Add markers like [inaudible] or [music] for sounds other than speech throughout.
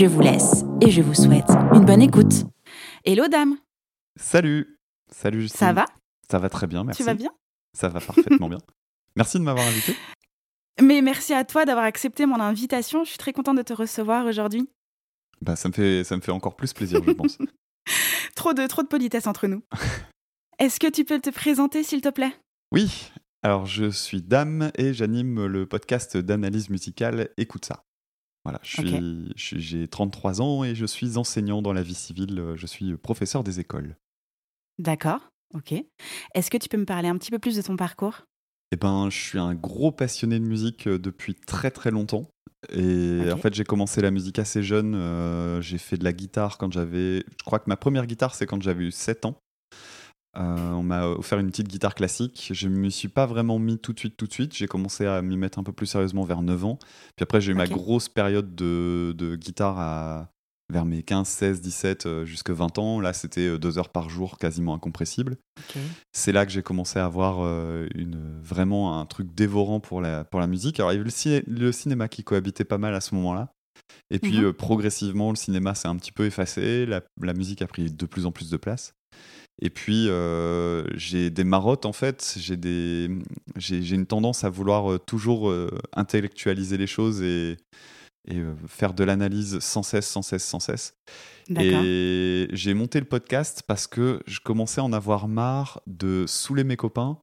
Je vous laisse et je vous souhaite une bonne écoute. Hello dame Salut Salut Justine. Ça va? Ça va très bien, merci. Tu vas bien? Ça va parfaitement bien. [laughs] Merci de m'avoir invité. Mais merci à toi d'avoir accepté mon invitation. Je suis très contente de te recevoir aujourd'hui. Bah, ça, me fait, ça me fait encore plus plaisir, je pense. [laughs] trop, de, trop de politesse entre nous. Est-ce que tu peux te présenter, s'il te plaît? Oui, alors je suis Dame et j'anime le podcast d'analyse musicale Écoute ça. Voilà, j'ai je suis, 33 ans et je suis enseignant dans la vie civile. Je suis professeur des écoles. D'accord, ok. Est-ce que tu peux me parler un petit peu plus de ton parcours? Eh ben, je suis un gros passionné de musique depuis très très longtemps. Et en fait, j'ai commencé la musique assez jeune. j'ai fait de la guitare quand j'avais. Je crois que ma première guitare, c'est quand j'avais eu 7 ans. Euh, on m'a offert une petite guitare classique. Je ne me suis pas vraiment mis tout de suite, tout de suite. J'ai commencé à m'y mettre un peu plus sérieusement vers 9 ans. Puis après, j'ai eu ma grosse période de, guitare à, vers mes 15, 16, 17, jusqu'à 20 ans. Là, c'était euh, deux heures par jour, quasiment incompressible. C'est là que j'ai commencé à avoir euh, une, vraiment un truc dévorant pour la, pour la musique. Alors, il y avait le, cinéma qui cohabitait pas mal à ce moment-là. Et puis, mmh progressivement, le cinéma s'est un petit peu effacé. la musique a pris de plus en plus de place. Et puis, euh, j'ai des marottes, en fait. J'ai, des, j'ai, une tendance à vouloir euh, toujours euh, intellectualiser les choses et, et faire de l'analyse sans cesse, sans cesse, sans cesse. Et j'ai monté le podcast parce que je commençais à en avoir marre de saouler mes copains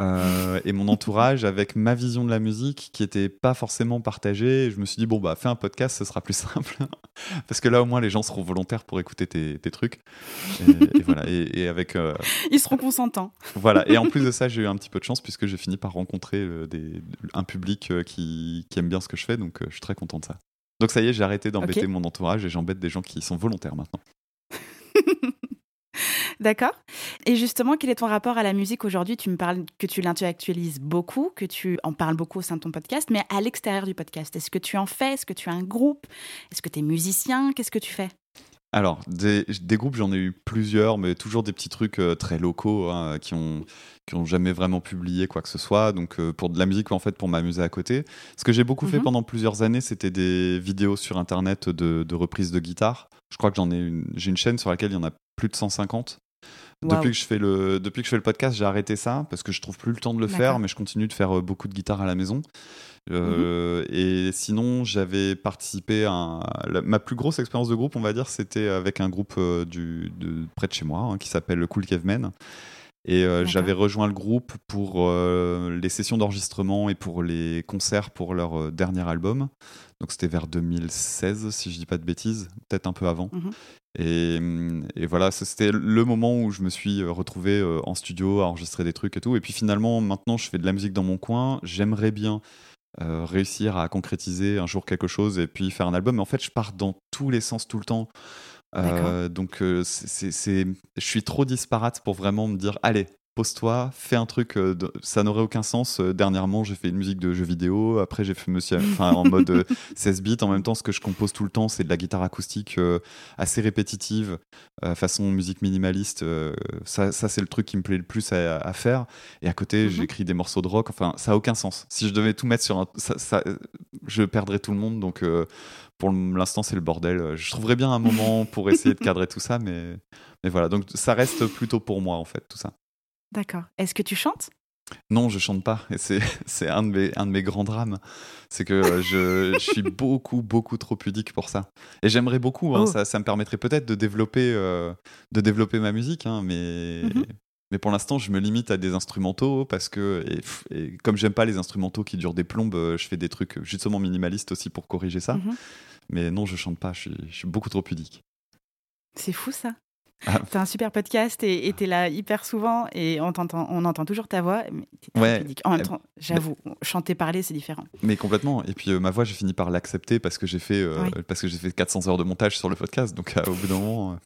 euh, et mon entourage avec ma vision de la musique qui était pas forcément partagée. je me suis dit, bon, bah, fais un podcast, ce sera plus simple. [laughs] Parce que là, au moins, les gens seront volontaires pour écouter tes, trucs. Et, voilà. Et, avec. Euh, Ils seront consentants. Voilà. Et en plus de [laughs] ça, j'ai eu un petit peu de chance puisque j'ai fini par rencontrer euh, des, un public qui, qui, aime bien ce que je fais. Donc, je suis très content de ça. Donc, ça y est, j'ai arrêté d'embêter mon entourage et j'embête des gens qui sont volontaires maintenant. [laughs] D'accord. Et justement, quel est ton rapport à la musique aujourd'hui? Tu me parles que tu l'intellectualises beaucoup, que tu en parles beaucoup au sein de ton podcast, mais à l'extérieur du podcast, est-ce que tu en fais? Est-ce que tu as un groupe? Est-ce que tu es musicien? Qu'est-ce que tu fais? Alors, des, groupes, j'en ai eu plusieurs, mais toujours des petits trucs euh, très locaux hein, qui ont qui ont jamais vraiment publié quoi que ce soit. Donc, euh, pour de la musique, en fait, pour m'amuser à côté. Ce que j'ai beaucoup fait mhm. pendant plusieurs années, c'était des vidéos sur Internet de, de reprises de guitare. Je crois que j'en ai une, j'ai une chaîne sur laquelle il y en a plus de 150. Depuis, que je fais le, depuis que je fais le podcast, j'ai arrêté ça parce que je trouve plus le temps de le faire, mais je continue de faire euh, beaucoup de guitare à la maison. Euh, mhm. Et sinon, j'avais participé à. ma plus grosse expérience de groupe, on va dire, c'était avec un groupe euh, du, de, près de chez moi hein, qui s'appelle Cool Cavemen. Et j'avais rejoint le groupe pour les sessions d'enregistrement et pour les concerts pour leur dernier album. Donc c'était vers 2016, si je dis pas de bêtises, peut-être un peu avant. Mhm. Mmh, et, voilà, c'était le moment où je me suis euh, retrouvé euh, en studio à enregistrer des trucs et tout. Et puis finalement, maintenant, je fais de la musique dans mon coin. J'aimerais bien euh, réussir à concrétiser un jour quelque chose et puis faire un album. Mais en fait, je pars dans tous les sens tout le temps. donc, c'est, je suis trop disparate pour vraiment me dire, allez, pose-toi, fais un truc, euh, ça n'aurait aucun sens. Euh, dernièrement, j'ai fait une musique de jeu vidéo, après j'ai fait monsieur, enfin, en mode 16 euh, [laughs] bits. En même temps, ce que je compose tout le temps, c'est de la guitare acoustique assez répétitive, façon musique minimaliste. ça, ça c'est le truc qui me plaît le plus à, faire. Et à côté, mhm. j'écris des morceaux de rock. Enfin, ça a aucun sens. Si je devais tout mettre sur un. Ça, je perdrais tout le monde. Donc, pour l'instant, c'est le bordel. Je trouverais bien un moment pour essayer de cadrer tout ça, mais, mais voilà. Donc, ça reste plutôt pour moi, en fait, tout ça. D'accord. Est-ce que tu chantes? Non, je chante pas. Et [laughs] c'est un, de mes, un de mes grands drames. C'est que je, suis [laughs] beaucoup, beaucoup trop pudique pour ça. Et j'aimerais beaucoup. Hein, oh. ça, ça, me permettrait peut-être de, développer euh, de développer ma musique. Hein, mais, mmh mais pour l'instant, je me limite à des instrumentaux parce que, et, comme j'aime pas les instrumentaux qui durent des plombes, euh, je fais des trucs justement minimalistes aussi pour corriger ça. Mmh mais non, je chante pas. Je suis, je suis beaucoup trop pudique. C'est fou ça. Ah. T'as un super podcast et t'es là hyper souvent et on, on entend toujours ta voix. Mais ouais. En même temps, j'avoue, chanter, parler, c'est différent. Mais complètement. Et puis ma voix, j'ai fini par l'accepter parce que j'ai fait, parce que j'ai fait 400 heures de montage sur le podcast. Donc au bout d'un moment,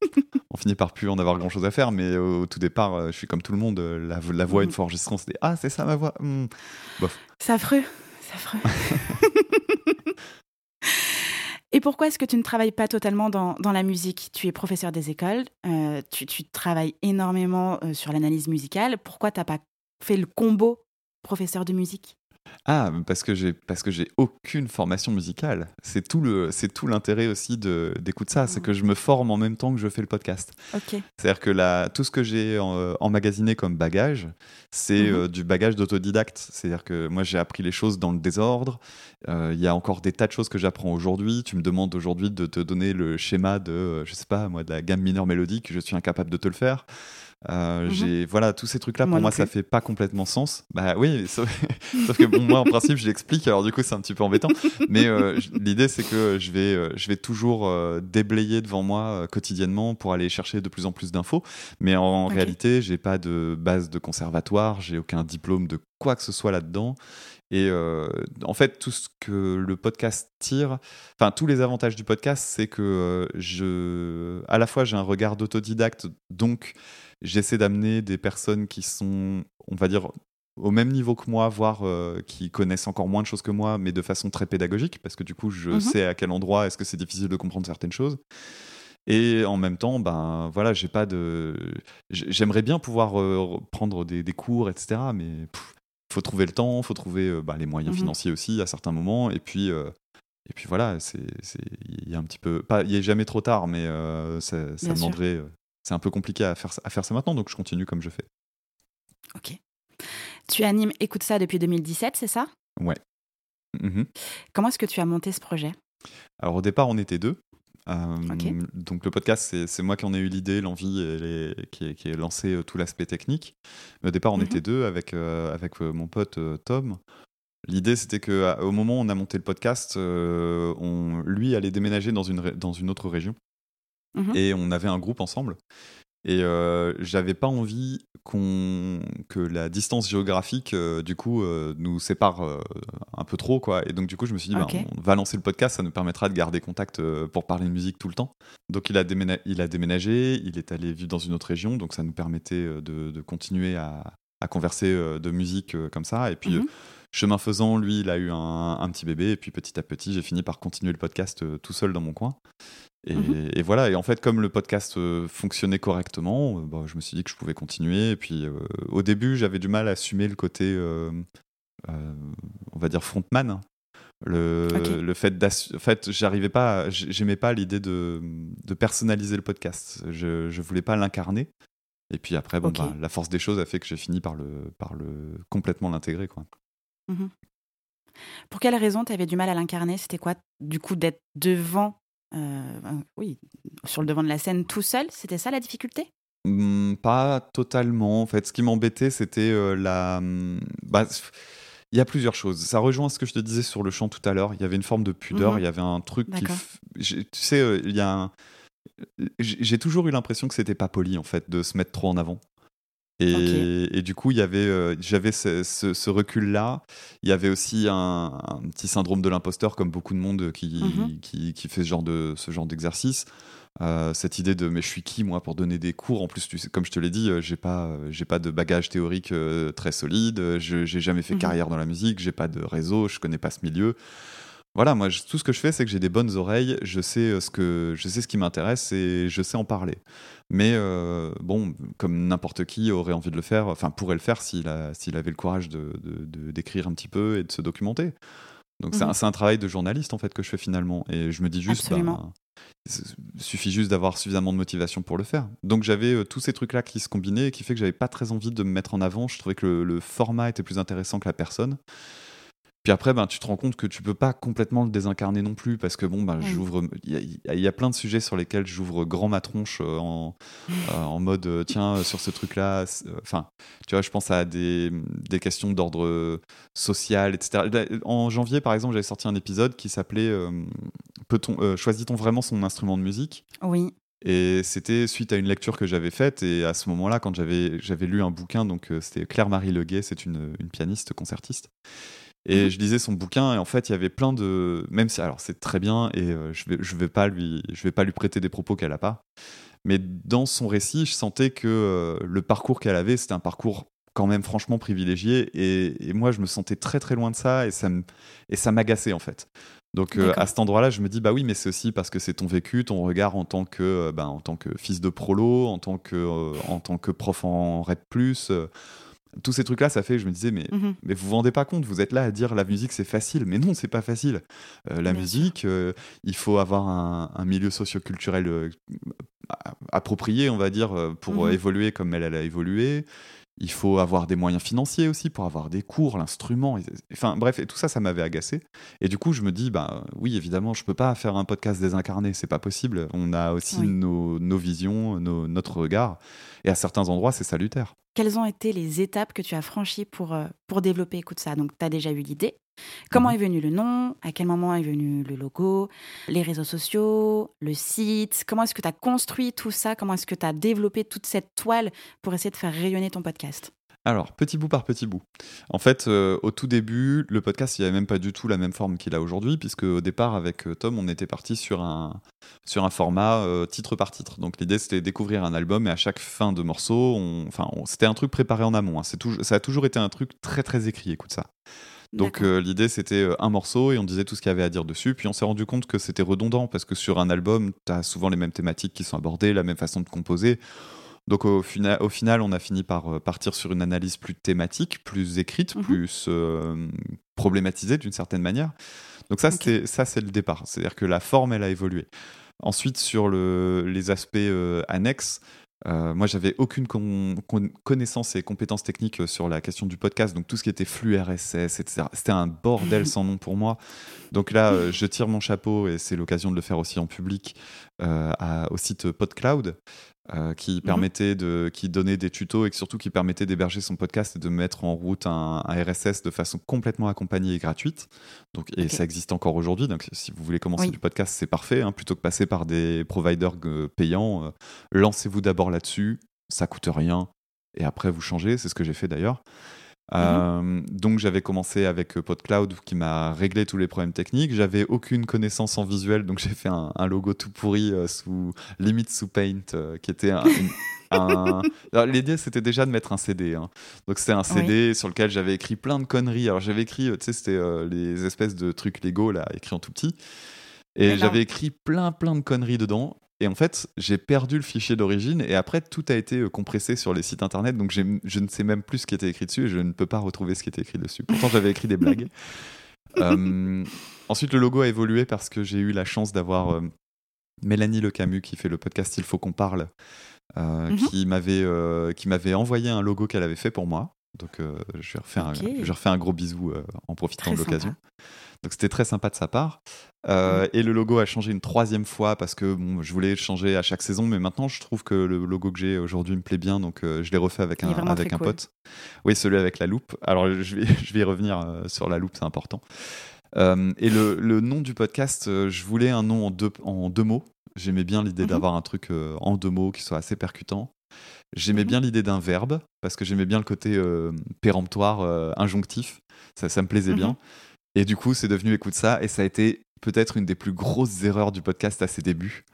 on finit par plus en avoir grand chose à faire. Mais au, tout départ, je suis comme tout le monde. La, la voix, une fois enregistrée, c'était Ah, c'est ça ma voix. Hmm. Bof. C'est affreux. C'est affreux. [laughs] Et pourquoi est-ce que tu ne travailles pas totalement dans, la musique? Tu es professeur des écoles, euh, tu, travailles énormément euh, sur l'analyse musicale. Pourquoi tu n'as pas fait le combo professeur de musique? Ah, parce que j'ai parce que j'ai aucune formation musicale. C'est tout le c'est tout l'intérêt aussi de d'écouter ça, c'est que je me forme en même temps que je fais le podcast. C'est-à-dire que la, tout ce que j'ai emmagasiné comme bagage, c'est mhm. euh, du bagage d'autodidacte. C'est-à-dire que moi j'ai appris les choses dans le désordre. Euh, il y a encore des tas de choses que j'apprends aujourd'hui. Tu me demandes aujourd'hui de te donner le schéma de euh, je sais pas moi de la gamme mineure mélodique, je suis incapable de te le faire. Euh, mhm. J'ai voilà tous ces trucs là pour moi, ça fait pas complètement sens. Bah oui, [laughs] sauf, que bon moi en principe je l'explique alors du coup c'est un petit peu embêtant. Mais euh, l'idée c'est que je vais euh, je vais toujours déblayer devant moi quotidiennement pour aller chercher de plus en plus d'infos. Mais en, réalité j'ai pas de base de conservatoire, j'ai aucun diplôme de quoi que ce soit là-dedans. Et en fait, tout ce que le podcast tire, enfin tous les avantages du podcast, c'est que je, à la fois j'ai un regard d'autodidacte, donc j'essaie d'amener des personnes qui sont, on va dire, au même niveau que moi, voire euh, qui connaissent encore moins de choses que moi, mais de façon très pédagogique, parce que du coup, je mhm. sais à quel endroit est-ce que c'est difficile de comprendre certaines choses. Et en même temps, ben voilà, j'ai pas de. J'aimerais bien pouvoir euh, prendre des, cours, etc. Mais il faut trouver le temps, il faut trouver euh, ben, les moyens mhm. financiers aussi à certains moments. Et puis, et puis voilà, c'est il y a un petit peu. Pas, il a jamais trop tard, mais ça, ça demanderait c'est un peu compliqué à faire, à faire ça maintenant, donc je continue comme je fais. Ok. Tu animes Écoute ça depuis 2017, c'est ça? Ouais. Mhm. Comment est-ce que tu as monté ce projet? Alors au départ, on était deux. Euh, donc le podcast, c'est moi qui en ai eu l'idée, l'envie, et qui, qui, est lancé euh, tout l'aspect technique. Mais au départ, on mhm. était deux avec, euh, avec mon pote Tom. L'idée, c'était qu'au moment où on a monté le podcast, on, lui allait déménager dans une, dans une autre région. Mhm. Et on avait un groupe ensemble. Et euh, j'avais pas envie qu'on que la distance géographique, euh, du coup, euh, nous sépare euh, un peu trop, quoi. Et donc, du coup, je me suis dit, bah, on va lancer le podcast, ça nous permettra de garder contact pour parler de musique tout le temps. Donc, il a, il a déménagé, il est allé vivre dans une autre région, donc ça nous permettait de, de continuer à, à converser de musique comme ça. Et puis, mhm. chemin faisant, lui, il a eu un, un, petit bébé, et puis petit à petit, j'ai fini par continuer le podcast tout seul dans mon coin. Mhm. Et, voilà, et en fait, comme le podcast euh, fonctionnait correctement, euh, bah, je me suis dit que je pouvais continuer. Et puis, euh, au début, j'avais du mal à assumer le côté, on va dire, frontman. Le, le fait en fait j'arrivais pas j'aimais pas l'idée de, de, personnaliser le podcast je, je voulais pas l'incarner et puis après bon bah, la force des choses a fait que j'ai fini par le par le complètement l'intégrer quoi mhm. pour quelle raison tu avais du mal à l'incarner? C'était quoi du coup d'être devant euh, ben, oui, sur le devant de la scène tout seul C'était ça la difficulté? Mmh, Pas totalement. En fait, ce qui m'embêtait, c'était euh, la. Mmh, bah, il y a plusieurs choses. Ça rejoint ce que je te disais sur le chant tout à l'heure. Il y avait une forme de pudeur. Mmh il y avait un truc qui. Tu sais, euh, il y a un. J'ai toujours eu l'impression que c'était pas poli en fait de se mettre trop en avant. Et, du coup, il y avait, euh, j'avais ce, recul-là. Il y avait aussi un, petit syndrome de l'imposteur, comme beaucoup de monde qui, qui, fait ce genre de ce genre d'exercice. Euh, cette idée de mais je suis qui moi pour donner des cours? En plus tu sais, comme je te l'ai dit euh, j'ai pas j'ai pas de bagage théorique très solide. Je j'ai jamais fait mmh carrière dans la musique. J'ai pas de réseau. Je connais pas ce milieu voilà, moi, tout ce que je fais, c'est que j'ai des bonnes oreilles, je sais euh, ce que je sais ce qui m'intéresse et je sais en parler. Mais euh, bon, comme n'importe qui aurait envie de le faire, enfin pourrait le faire s'il s'il avait le courage de, d'écrire un petit peu et de se documenter. Donc c'est, un, mhm. un, travail de journaliste en fait que je fais finalement. Et je me dis juste, il suffit juste d'avoir suffisamment de motivation pour le faire. Donc j'avais euh, tous ces trucs-là qui se combinaient et qui fait que j'avais pas très envie de me mettre en avant. Je trouvais que le format était plus intéressant que la personne. Puis après, ben, tu te rends compte que tu peux pas complètement le désincarner non plus, parce que bon, ben, j'ouvre. Il y, a plein de sujets sur lesquels j'ouvre grand ma tronche euh, en, euh, en mode euh, tiens, sur ce truc-là. Enfin, tu vois, je pense à des, des questions d'ordre social, etc. En janvier, par exemple, j'avais sorti un épisode qui s'appelait Peut-on choisit-on vraiment son instrument de musique? Oui. Et c'était suite à une lecture que j'avais faite. Et à ce moment-là, quand j'avais, j'avais lu un bouquin, donc c'était Claire-Marie Leguet, c'est une, une, pianiste concertiste. Et mhm. je lisais son bouquin et en fait il y avait plein de même si alors c'est très bien et euh, je vais je vais pas lui je vais pas lui prêter des propos qu'elle a pas. Mais dans son récit je sentais que euh, le parcours qu'elle avait c'était un parcours quand même franchement privilégié et, et, moi je me sentais très très loin de ça et ça me et ça m'agaçait en fait. Donc euh, à cet endroit-là, je me dis bah oui, mais c'est aussi parce que c'est ton vécu, ton regard en tant que ben, en tant que fils de prolo, en tant que en tant que prof en rep plus, tous ces trucs-là, ça fait, je me disais, mais, mhm. mais vous vous rendez pas compte, vous êtes là à dire la musique c'est facile, mais non, c'est pas facile. Euh, la musique, euh, il faut avoir un, milieu socioculturel euh, approprié, on va dire, pour mhm. évoluer comme elle, elle a évolué. Il faut avoir des moyens financiers aussi pour avoir des cours, l'instrument. Enfin bref, et tout ça, ça m'avait agacé. Et du coup, je me dis, bah oui, évidemment, je peux pas faire un podcast désincarné, c'est pas possible. On a aussi nos, nos, visions, notre regard. Et à certains endroits, c'est salutaire. Quelles ont été les étapes que tu as franchies pour, euh, pour développer Écoute ça? Donc, tu as déjà eu l'idée. Comment mhm. est venu le nom? À quel moment est venu le logo? Les réseaux sociaux? Le site? Comment est-ce que tu as construit tout ça? Comment est-ce que tu as développé toute cette toile pour essayer de faire rayonner ton podcast? Alors, petit bout par petit bout. En fait, euh, au tout début, le podcast, il n'y avait même pas du tout la même forme qu'il a aujourd'hui, puisque au départ, avec euh, Tom, on était parti sur un, sur un format euh, titre par titre. Donc, l'idée, c'était découvrir un album, et à chaque fin de morceau, enfin, c'était un truc préparé en amont. Hein. Tout, ça a toujours été un truc très, très écrit, écoute ça. Donc l'idée c'était un morceau et on disait tout ce qu'il y avait à dire dessus. Puis on s'est rendu compte que c'était redondant parce que sur un album, tu as souvent les mêmes thématiques qui sont abordées, la même façon de composer. Donc au, au, final, on a fini par euh, partir sur une analyse plus thématique, plus écrite, mhm. plus euh, problématisée d'une certaine manière. Donc ça, ça c'est le départ. C'est-à-dire que la forme, elle a évolué. Ensuite, sur le, les aspects euh, annexes, moi, j'avais aucune connaissance et compétences techniques sur la question du podcast, donc tout ce qui était flux RSS, etc. C'était un bordel [laughs] sans nom pour moi. Donc là, je tire mon chapeau, et c'est l'occasion de le faire aussi en public, au site PodCloud, euh, qui mhm. permettait de, qui donnait des tutos et surtout qui permettait d'héberger son podcast et de mettre en route un, RSS de façon complètement accompagnée et gratuite. Donc, et ça existe encore aujourd'hui. Donc, si vous voulez commencer du podcast, c'est parfait. Hein. plutôt que passer par des providers euh, payants, euh, lancez-vous d'abord là-dessus. Ça coûte rien. Et après, vous changez. C'est ce que j'ai fait d'ailleurs. Mhm. Euh, donc j'avais commencé avec euh, PodCloud qui m'a réglé tous les problèmes techniques. J'avais aucune connaissance en visuel, donc j'ai fait un, logo tout pourri euh, sous limite sous Paint, qui était un, [laughs] L'idée c'était déjà de mettre un CD. Hein. Donc c'était un CD sur lequel j'avais écrit plein de conneries. Alors j'avais écrit, tu sais, c'était les espèces de trucs Lego là, écrits en tout petit. Et j'avais écrit plein plein de conneries dedans. Et en fait, j'ai perdu le fichier d'origine et après, tout a été euh, compressé sur les sites internet. Donc, je ne sais même plus ce qui était écrit dessus et je ne peux pas retrouver ce qui était écrit dessus. Pourtant, j'avais écrit des blagues. [laughs] Euh, ensuite, le logo a évolué parce que j'ai eu la chance d'avoir euh, Mélanie Le Camus qui fait le podcast Il faut qu'on parle, mhm. qui m'avait envoyé un logo qu'elle avait fait pour moi. Donc, je, lui refais un, un gros bisou en profitant de l'occasion. Donc c'était très sympa de sa part. Euh, et le logo a changé une troisième fois parce que bon, je voulais changer à chaque saison, mais maintenant je trouve que le logo que j'ai aujourd'hui me plaît bien, donc euh, je l'ai refait avec un, avec un pote. Oui, celui avec la loupe. Alors je vais, [laughs] je vais y revenir euh, sur la loupe, c'est important. et le, le, nom du podcast, je voulais un nom en deux, en deux mots. J'aimais bien l'idée mhm. d'avoir un truc en deux mots qui soit assez percutant. J'aimais mhm. bien l'idée d'un verbe parce que j'aimais bien le côté péremptoire, injonctif. Ça, ça me plaisait mhm. bien. Et du coup, c'est devenu écoute ça, et ça a été peut-être une des plus grosses erreurs du podcast à ses débuts.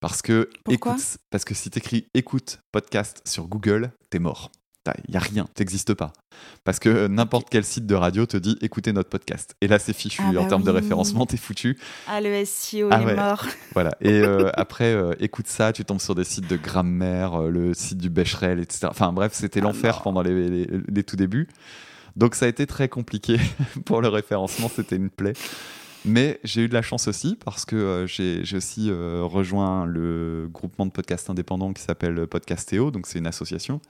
Parce que, écoute, parce que si t'écris écoute podcast sur Google, t'es mort. Il n'y a rien, t'existes pas. Parce que n'importe quel site de radio te dit écoutez notre podcast. Et là, c'est fichu. Ah en bah termes de référencement, t'es foutu. Ah, le SEO ah est mort. [laughs] Voilà. Et euh, après, euh, écoute ça, tu tombes sur des sites de grammaire, euh, le site du Becherel, etc. Enfin bref, c'était ah l'enfer pendant les, les, tout débuts. Donc ça a été très compliqué [laughs] pour le référencement, c'était une plaie. Mais j'ai eu de la chance aussi parce que euh, j'ai aussi euh, rejoint le groupement de podcasts indépendants qui s'appelle Podcastéo, donc c'est une association.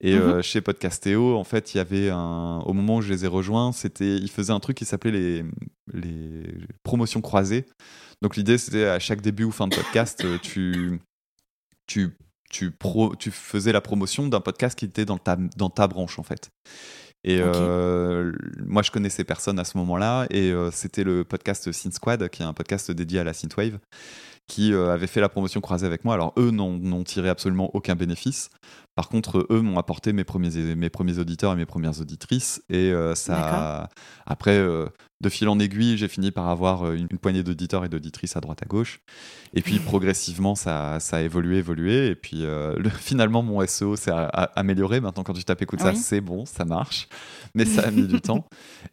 Et euh, mhm. chez Podcastéo, en fait, il y avait un. Au moment où je les ai rejoints, c'était, ils faisaient un truc qui s'appelait les, les promotions croisées. Donc l'idée, c'était à chaque début ou fin de podcast, tu, tu, tu, pro, tu faisais la promotion d'un podcast qui était dans ta, dans ta branche, en fait. Et euh, moi, je connaissais personne à ce moment-là. Et euh, c'était le podcast Synth Squad, qui est un podcast dédié à la synthwave, qui avaient fait la promotion croisée avec moi. Alors eux n'ont tiré absolument aucun bénéfice. Par contre, eux m'ont apporté mes premiers, mes premiers auditeurs et mes premières auditrices. Et ça, après, de fil en aiguille, j'ai fini par avoir euh, une, poignée d'auditeurs et d'auditrices à droite à gauche. Et puis progressivement, ça, ça a évolué, évolué. Et puis euh, [laughs] finalement, mon SEO s'est amélioré. Maintenant, quand tu tapes écoute ça, c'est bon, ça marche. Mais ça a mis du [laughs] temps.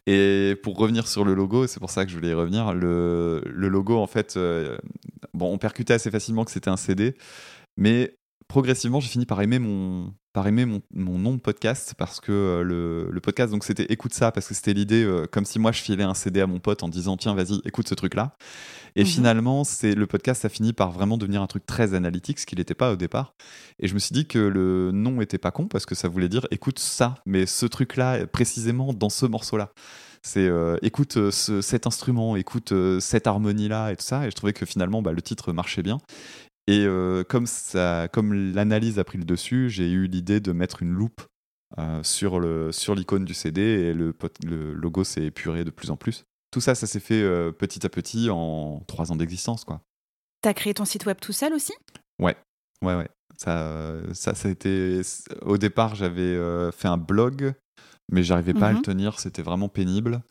Et pour revenir sur le logo, c'est pour ça que je voulais y revenir. Le, le logo, en fait, euh, bon, on percutait assez facilement que c'était un CD. Mais progressivement, j'ai fini par aimer mon, par aimer mon, nom de podcast parce que euh, le, le, podcast, donc c'était écoute ça, parce que c'était l'idée, euh, comme si moi je filais un CD à mon pote en disant tiens, vas-y, écoute ce truc-là. Et mhm. finalement, c'est le podcast a fini par vraiment devenir un truc très analytique, ce qu'il n'était pas au départ. Et je me suis dit que le nom était pas con parce que ça voulait dire écoute ça, mais ce truc-là, précisément dans ce morceau-là. C'est euh, écoute cet instrument, écoute cette harmonie-là et tout ça. Et je trouvais que finalement, bah, le titre marchait bien. Et euh, comme, ça, comme l'analyse a pris le dessus, j'ai eu l'idée de mettre une loupe euh, sur l'icône sur du CD et le, le logo s'est épuré de plus en plus. Tout ça, ça s'est fait euh, petit à petit en trois ans d'existence. quoi. T'as créé ton site web tout seul aussi? Ouais, ouais, ouais. Ça, ça, ça a été... Au départ, j'avais fait un blog, mais j'arrivais pas à le mhm. tenir, c'était vraiment pénible.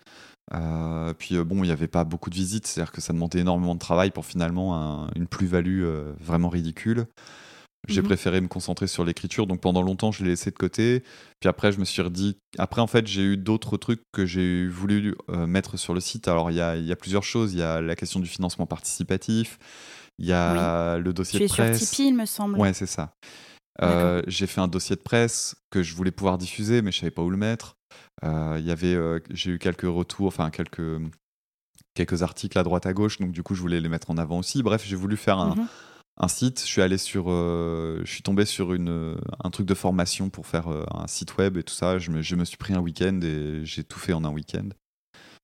Euh, puis euh, bon, il n'y avait pas beaucoup de visites, c'est-à-dire que ça demandait énormément de travail pour finalement une plus-value euh, vraiment ridicule. J'ai mhm. préféré me concentrer sur l'écriture, donc pendant longtemps je l'ai laissé de côté. Puis après, je me suis redit. Après, en fait, j'ai eu d'autres trucs que j'ai voulu mettre sur le site. Alors, il y a, y a, plusieurs choses. Il y a la question du financement participatif. Il y a le dossier de presse. sur Tipeee, il me semble. Ouais, c'est ça. j'ai fait un dossier de presse que je voulais pouvoir diffuser, mais je savais pas où le mettre. Euh, il y avait, euh, j'ai eu quelques retours, enfin quelques quelques articles à droite à gauche, donc du coup je voulais les mettre en avant aussi. Bref, j'ai voulu faire un, mhm. un, site. Je suis allé sur, euh, je suis tombé sur une, un truc de formation pour faire un site web et tout ça. Je me, je me suis pris un week-end et j'ai tout fait en un week-end.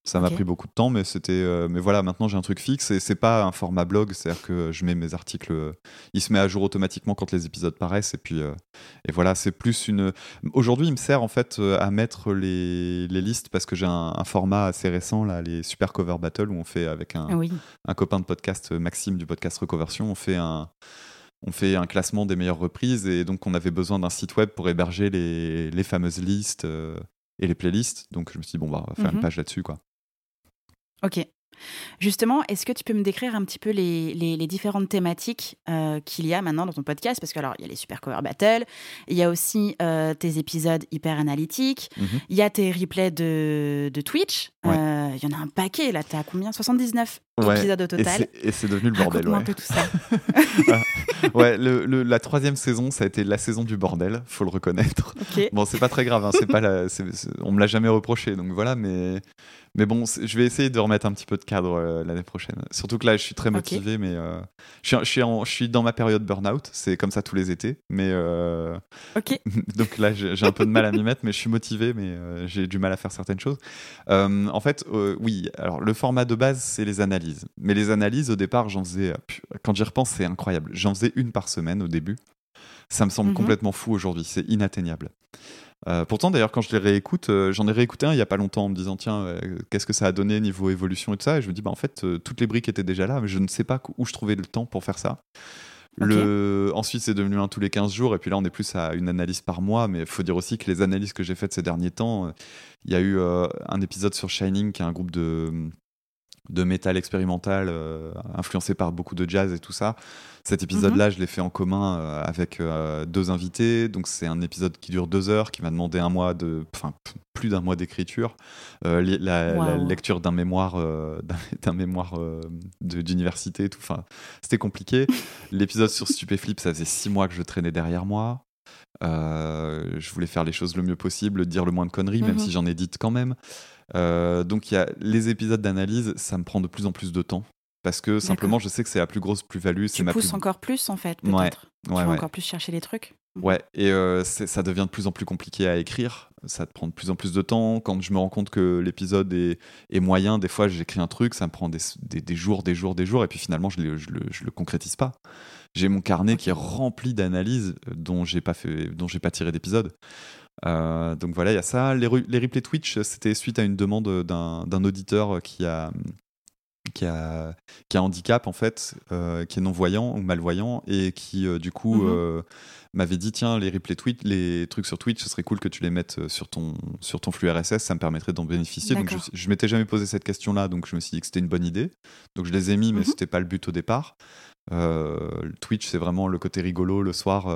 Ça m'a pris beaucoup de temps, mais c'était, euh, mais voilà, maintenant j'ai un truc fixe et c'est pas un format blog, c'est-à-dire que je mets mes articles, euh, il se met à jour automatiquement quand les épisodes paraissent et puis euh, et voilà, c'est plus une. Aujourd'hui, il me sert en fait à mettre les, les listes parce que j'ai un, format assez récent là, les super cover battle où on fait avec un, un copain de podcast, Maxime du podcast Reconversion, on fait un on fait un classement des meilleures reprises et donc on avait besoin d'un site web pour héberger les, les fameuses listes et les playlists. Donc je me suis dit, bon, bah, on va faire une mhm. page là-dessus. quoi. Ok. Justement, est-ce que tu peux me décrire un petit peu les, les, différentes thématiques euh, qu'il y a maintenant dans ton podcast? Parce que alors, il y a les super cover battles, il y a aussi euh, tes épisodes hyper analytiques, mhm. il y a tes replays de, de Twitch. Euh, il y en a un paquet là. T'as combien? 79 épisodes au total. Et c'est devenu le bordel. Ouais. un peu tout ça. [laughs] ouais, le, la troisième saison, ça a été la saison du bordel, faut le reconnaître. Bon, c'est pas très grave, hein, c'est pas la, on me l'a jamais reproché, donc voilà, mais mais bon, je vais essayer de remettre un petit peu de cadre euh, l'année prochaine. Surtout que là, je suis très motivé, mais euh, je, suis, je, suis dans ma période burn-out. C'est comme ça tous les étés. Mais euh, [laughs] donc là, j'ai un peu de mal à m'y mettre, mais je suis motivé, mais j'ai du mal à faire certaines choses. en fait, oui. Alors, le format de base, c'est les analyses. Mais les analyses, au départ, j'en faisais. Quand j'y repense, c'est incroyable. J'en faisais une par semaine au début. Ça me semble mhm. complètement fou aujourd'hui. C'est inatteignable. Euh, pourtant, d'ailleurs, quand je les réécoute, euh, j'en ai réécouté un il y a pas longtemps en me disant tiens, euh, qu'est-ce que ça a donné niveau évolution et tout ça. Et je me dis bah en fait, toutes les briques étaient déjà là, mais je ne sais pas où je trouvais le temps pour faire ça. Le... Ensuite, c'est devenu un tous les 15 jours, et puis là, on est plus à une analyse par mois. Mais il faut dire aussi que les analyses que j'ai faites ces derniers temps, il y a eu un épisode sur Shining, qui est un groupe de, de métal expérimental euh, influencé par beaucoup de jazz et tout ça. Cet épisode-là, mhm. je l'ai fait en commun euh, avec euh, deux invités. Donc c'est un épisode qui dure deux heures, qui m'a demandé un mois de, enfin plus d'un mois d'écriture, la, lecture d'un mémoire, [laughs] d'un mémoire d'université, tout. Enfin, c'était compliqué. [laughs] L'épisode sur Stupéflip, ça faisait six mois que je traînais derrière moi. je voulais faire les choses le mieux possible, dire le moins de conneries, même mhm. si j'en ai dites quand même. Euh, donc il y a les épisodes d'analyse, ça me prend de plus en plus de temps parce que simplement je sais que c'est la plus grosse plus-value. Tu ma pousses encore plus en fait, peut-être. tu vas encore plus chercher les trucs. Mhm. Ouais, et euh, ça devient de plus en plus compliqué à écrire. Ça te prend de plus en plus de temps. Quand je me rends compte que l'épisode est, est, moyen, des fois j'écris un truc, ça me prend des, des, jours, des jours, des jours, et puis finalement je, le, je, le, je le concrétise pas. J'ai mon carnet qui est rempli d'analyses dont j'ai pas fait, dont j'ai pas tiré d'épisode. Euh, donc voilà, il y a ça. Les, les replays Twitch, c'était suite à une demande d'un auditeur qui a, qui a, qui a un handicap en fait, qui est non-voyant ou malvoyant et qui du coup mhm. m'avait dit tiens les replays Twitch, les trucs sur Twitch, ce serait cool que tu les mettes sur ton, sur ton flux RSS, ça me permettrait d'en bénéficier. Donc je, je m'étais jamais posé cette question là, donc je me suis dit que c'était une bonne idée. Donc je les ai mis, mais ce mhm. c'était pas le but au départ. Twitch c'est vraiment le côté rigolo le soir